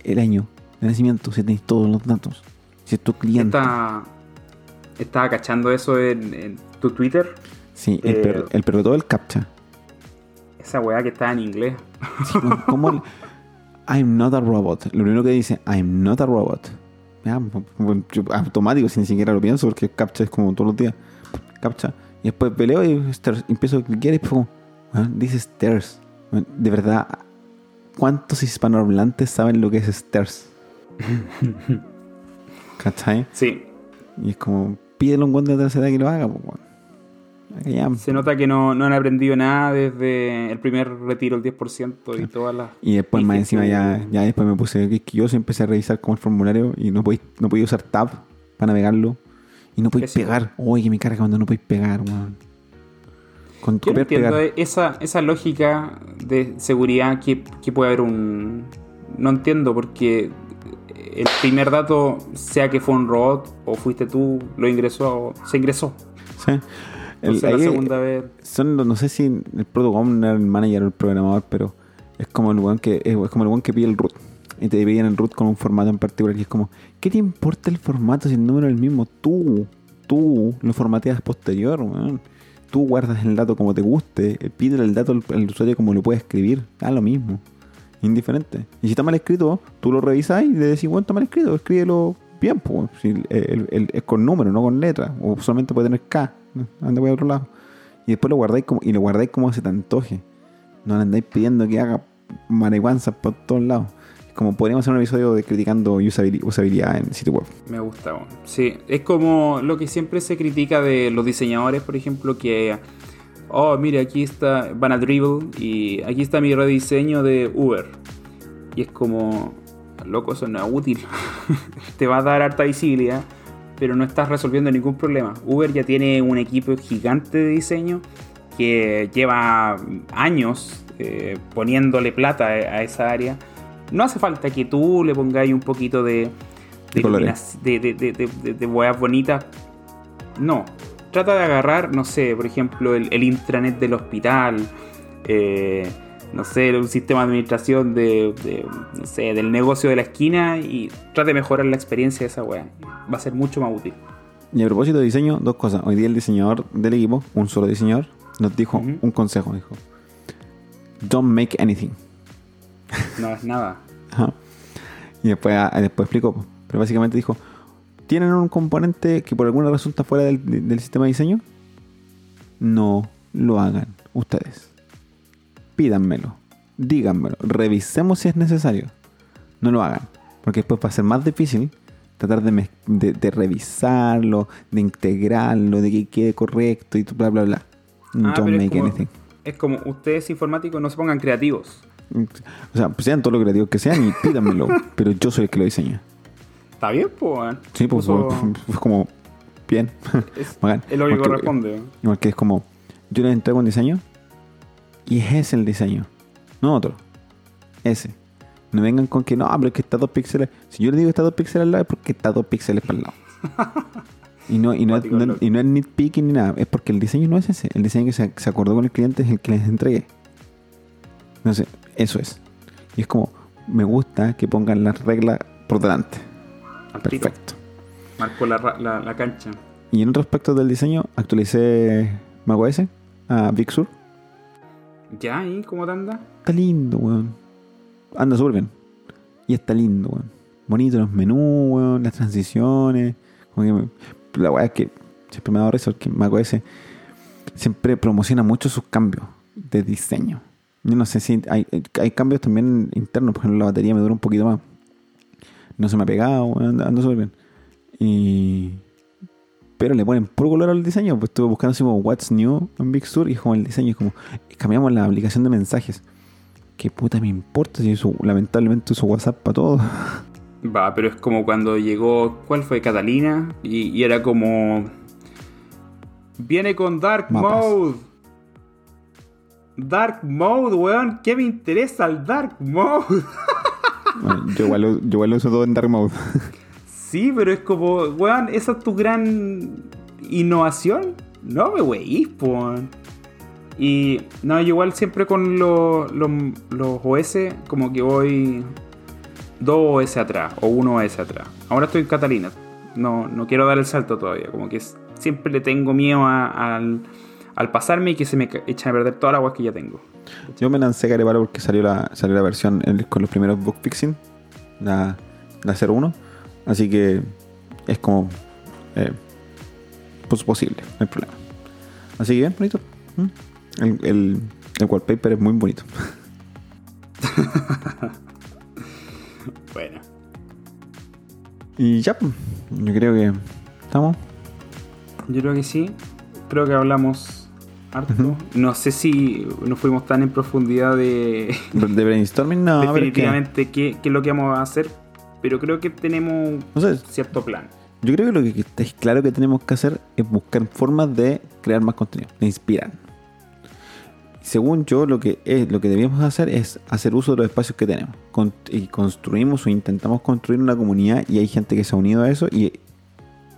el año de nacimiento si tenéis todos los datos? Si es tu cliente. Está, estaba cachando eso en, en tu Twitter. Sí, el, Eh, perro, el perro todo el captcha. Esa weá que está en inglés. Sí, weón, ¿Cómo el- I'm not a robot? Lo primero que dice, I'm not a robot. Ya, yo automático, sin ni siquiera lo pienso, porque captcha es como todos los días. Captcha. Y después peleo y empiezo a cliquear y como, weón, dice stairs. De verdad, ¿cuántos hispanohablantes saben lo que es stairs? ¿Cachai? Sí, Y es como, pídele un guante de tercera que lo haga, pues, se nota que no, no han aprendido nada desde el primer retiro, el 10% y todas las. Y después más encima ya, ya después me puse quisquilloso y empecé a revisar como el formulario y no podéis, no podía usar tab para navegarlo. Y no podéis pegar. Oye, que me carga cuando no podéis pegar, weón. Con Yo no entiendo pegar. esa, esa lógica de seguridad que, que puede haber un. No entiendo porque el primer dato, sea que fue un robot o fuiste tú, lo ingresó, se ingresó. Sí. El- Entonces la ahí segunda vez. Son, no sé si el product owner, el manager o el programador, pero es como el weón que, es, como el weón que pide el root. Y te piden el root con un formato en particular. Y es como, ¿qué te importa el formato si el número es el mismo? Tú, tú lo formateas posterior, weón. Tú guardas el dato como te guste. eh, Pídele el dato al, al usuario como lo puede escribir. Da lo mismo. Indiferente. Y si está mal escrito, tú lo revisas y le decís, bueno, está mal escrito, escríbelo bien, pues. Si el- es con número, no con letra. O solamente puede tener K. Anda voy a otro lado. Y después lo guardáis como, y lo guardáis como se te antoje. No le andáis pidiendo que haga marihuanzas por todos lados. Como podríamos hacer un episodio de criticando usabili- usabilidad en sitio web. Me gusta, bueno. Sí, es como lo que siempre se critica de los diseñadores, por ejemplo, que, oh, mire, aquí está, van a Dribble y aquí está mi rediseño de Uber. Y es como, loco, eso no es útil. Te va a dar harta visibilidad, pero no estás resolviendo ningún problema. Uber ya tiene un equipo gigante de diseño que lleva años eh, poniéndole plata a esa área. No hace falta que tú le pongáis un poquito de, De de, de, de, de, de- de hueás bonitas. No. Trata de agarrar, no sé, por ejemplo, el, el intranet del hospital. eh, no sé, un sistema de administración de, de, no sé, del negocio de la esquina y trata de mejorar la experiencia de esa wea. Va a ser mucho más útil. Y a propósito de diseño, dos cosas. Hoy día el diseñador del equipo, un solo diseñador, nos dijo un consejo. Dijo, don't make anything. No es nada. Ajá. Y después, ah, después explicó. Pero básicamente dijo, ¿Tienen un componente que por alguna razón está fuera del, del sistema de diseño? No lo hagan ustedes. Pídanmelo. Díganmelo. Revisemos si es necesario. No lo hagan. Porque después va a ser más difícil tratar de, mez- de- de revisarlo, de integrarlo, de que quede correcto y bla bla bla. Ah, Don't es make como- anything. Es como ustedes informáticos no se pongan creativos. O sea, pues sean todo lo creativos que sean y pídanmelo. pero yo soy el que lo diseña. Está bien, pues. Sí, pues Puso- como bien. es, es lo que corresponde. Igual que es como, yo les entrego un diseño y ese es el diseño, no otro. Ese. No vengan con que no, pero es que está dos píxeles. Si yo le digo que está dos píxeles al lado es porque está dos píxeles para el lado. Y no, y no, es, no- y no es nitpicking ni nada, es porque el diseño no es ese. El diseño que se, se acordó con el cliente es el que les entregué. Entonces, eso es. Y es como, me gusta que pongan las reglas por delante. Perfecto. Marcó la, la, la cancha. Y en otro aspecto del diseño, actualicé macOS a Big Sur. ¿Ya? ¿Y cómo te anda? Está lindo, weón. Anda súper bien. Y está lindo, weón. Bonito los menús, weón, las transiciones. Como que me- la weá es que siempre me ha dado risa porque macOS siempre promociona mucho sus cambios de diseño. Yo no sé si hay, hay cambios también internos, por ejemplo, la batería me dura un poquito más. No se me ha pegado, anda súper bien. Y. Pero le ponen puro color al diseño. Pues estuve buscando así como What's New en Big Sur y como el diseño. Es como. Cambiamos la aplicación de mensajes. ¿Qué puta me importa si uso, lamentablemente uso WhatsApp para todo? Va, pero es como cuando llegó, ¿cuál fue? Catalina. Y, y era como... Viene con Dark Mapas. Mode. Dark Mode, weón. ¿Qué me interesa el Dark Mode? Yo, igual, yo igual uso todo en Dark Mode. Sí, pero es como, weón, esa es tu gran innovación. No me weís. Y no, yo igual siempre con lo- lo- los OS, como que voy dos OS atrás o uno OS atrás. Ahora estoy en Catalina. No, no quiero dar el salto todavía. Como que siempre le tengo miedo a- al, al pasarme y que se me echan a perder todas las aguas que ya tengo. Yo me lancé Carepalo porque salió la, salió la versión el- con los primeros bug fixing, la, la 01. Así que es como. eh, pues posible, no hay problema. Así que bien, bonito. ¿Mm? El, el, el wallpaper es muy bonito. Bueno. Y ya, pues, yo creo que estamos. Yo creo que sí. Creo que hablamos harto. No sé si nos fuimos tan en profundidad de De brainstorming, no, es definitivamente qué, qué es lo que vamos a hacer. Pero creo que tenemos No sé, un cierto plan. Yo creo que lo que está claro que tenemos que hacer es buscar formas de crear más contenido, de inspirar. Según yo, lo que es, lo que debíamos hacer es hacer uso de los espacios que tenemos. Con- y construimos o intentamos construir una comunidad y hay gente que se ha unido a eso y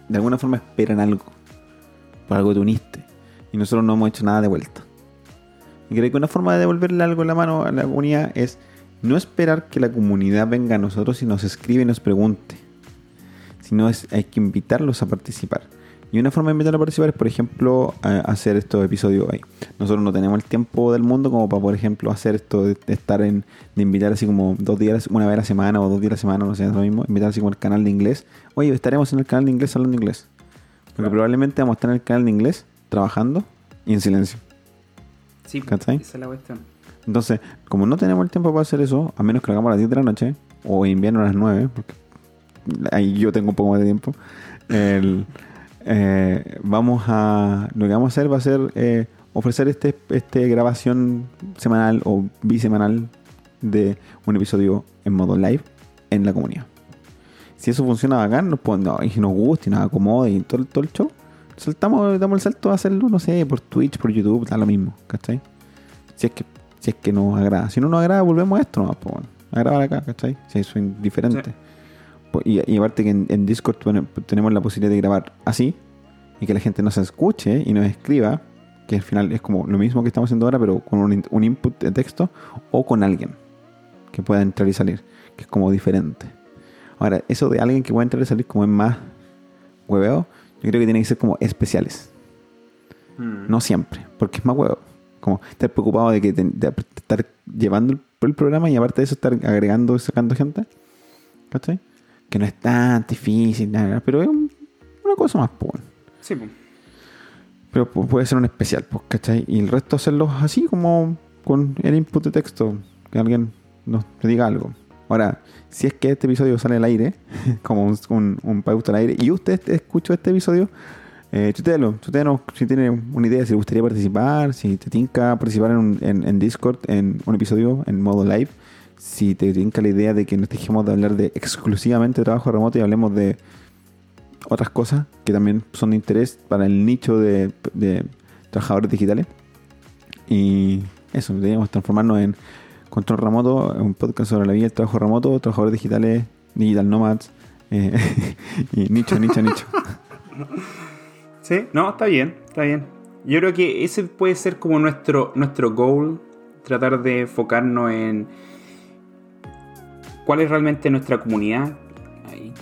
de alguna forma esperan algo. Por algo te uniste. Y nosotros no hemos hecho nada de vuelta. Y creo que una forma de devolverle algo en la mano a la comunidad es no esperar que la comunidad venga a nosotros y nos escribe y nos pregunte sino es, hay que invitarlos a participar. Y una forma de invitarlos a participar es, por ejemplo, a- hacer estos episodios ahí. Nosotros no tenemos el tiempo del mundo como para, por ejemplo, hacer esto de, de estar en, de invitar así como dos días, una vez a la semana o dos días a la semana, no sé, es lo mismo, invitar así como el canal de inglés. Oye, estaremos en el canal de inglés hablando inglés. Porque Claro. probablemente vamos a estar en el canal de inglés trabajando y en silencio. Sí, ¿Cachai? esa es la cuestión. Entonces, como no tenemos el tiempo para hacer eso, a menos que lo hagamos a las 10 de la noche, o en invierno a las 9, porque ahí yo tengo un poco más de tiempo, el- eh, vamos a. Lo que vamos a hacer va a ser eh, ofrecer este, este grabación semanal o bisemanal de un episodio en modo live en la comunidad. Si eso funciona bacán, nos, no, y nos gusta y nos acomoda y todo, todo el show, saltamos, damos el salto a hacerlo, no sé, por Twitch, por YouTube, da lo mismo, ¿cachai? Si es que, si es que nos agrada. Si no nos agrada, volvemos a esto nomás, pues bueno. A grabar acá, ¿cachai? Si eso es indiferente. Sí. Pues, Y, y aparte que en, en Discord bueno, tenemos la posibilidad de grabar así y que la gente nos escuche y nos escriba, que al final es como lo mismo que estamos haciendo ahora, pero con un, un input de texto o con alguien que pueda entrar y salir, que es como diferente. Ahora, eso de alguien que pueda entrar y salir como es más hueveo, yo creo que tiene que ser como especiales. Mm. No siempre, porque es más huevo. Como estar preocupado de que te- de estar llevando el, el programa y aparte de eso estar agregando y sacando gente. ¿Cachai? que no es tan difícil, nada, pero es un- una cosa más, pues. Sí, pues. Pero pu- puede ser un especial, pues, ¿cachai? Y el resto hacerlos así como con el input de texto, que alguien nos diga algo. Ahora, si es que este episodio sale al aire, como un, un, un al aire, y usted escuchó este episodio, eh, chutéalo, si tiene una idea, si le gustaría participar, si te tinca participar en, un- en, en Discord, en un episodio en modo live, si te tinca la idea de que nos dejemos de hablar de exclusivamente de trabajo remoto y hablemos de otras cosas que también son de interés para el nicho de, de trabajadores digitales. Y eso, deberíamos transformarnos en Control Remoto, un podcast sobre la vida del trabajo remoto, trabajadores digitales, digital nomads, eh, y nicho, nicho, nicho. Sí, no, está bien, está bien. Yo creo que ese puede ser como nuestro, nuestro goal, tratar de enfocarnos en cuál es realmente nuestra comunidad,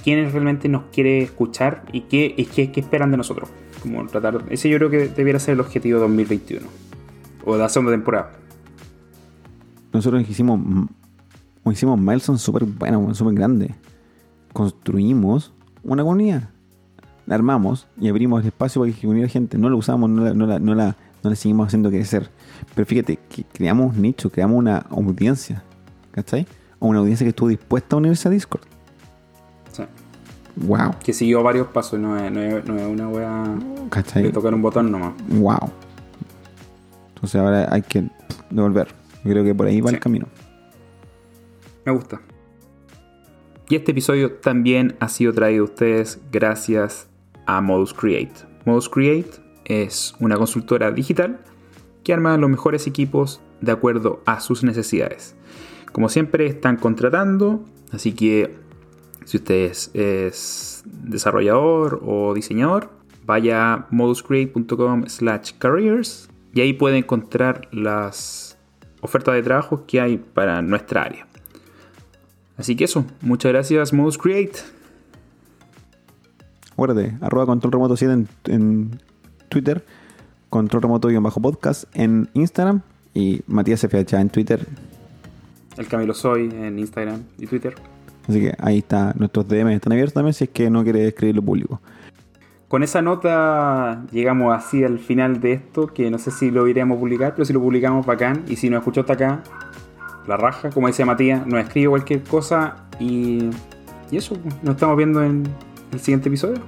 quiénes realmente nos quiere escuchar y qué, y qué esperan de nosotros. Como tratar, ese yo creo que debiera ser el objetivo 2021 o de la segunda temporada. Nosotros hicimos, hicimos milestones súper buenos, súper grandes. Construimos una comunidad. La armamos y abrimos el espacio para que uniera gente. No la usamos, no la, no la, no la, no la seguimos haciendo crecer. Pero fíjate, que creamos un nicho, creamos una audiencia. ¿Cachai? O una audiencia que estuvo dispuesta a unirse a Discord. Sí. Wow. Que siguió varios pasos, no es, no es, no es una wea ¿Cachai? de tocar un botón nomás. Wow. Entonces ahora hay que devolver. Yo creo que por ahí va Sí. el camino. Me gusta. Y este episodio también ha sido traído a ustedes gracias a Modus Create. Modus Create es una consultora digital que arma los mejores equipos de acuerdo a sus necesidades. Como siempre están contratando, así que si usted es, es desarrollador o diseñador, vaya a moduscreate.com slash careers y ahí puede encontrar las ofertas de trabajo que hay para nuestra área. Así que eso, muchas gracias Modus Create. Acuérdate, arroba control remoto 7 en, en Twitter, control remoto-podcast en Instagram y Matías FH en Twitter. El Camilo Soy en Instagram y Twitter. Así que ahí está, nuestros DM están abiertos también si es que no quiere escribirlo público. Con esa nota llegamos así al final de esto, que no sé si lo iremos a publicar, pero si lo publicamos bacán. Y si nos escuchó hasta acá, la raja, como decía Matías, nos escribe cualquier cosa y, y eso, pues, nos estamos viendo en el siguiente episodio.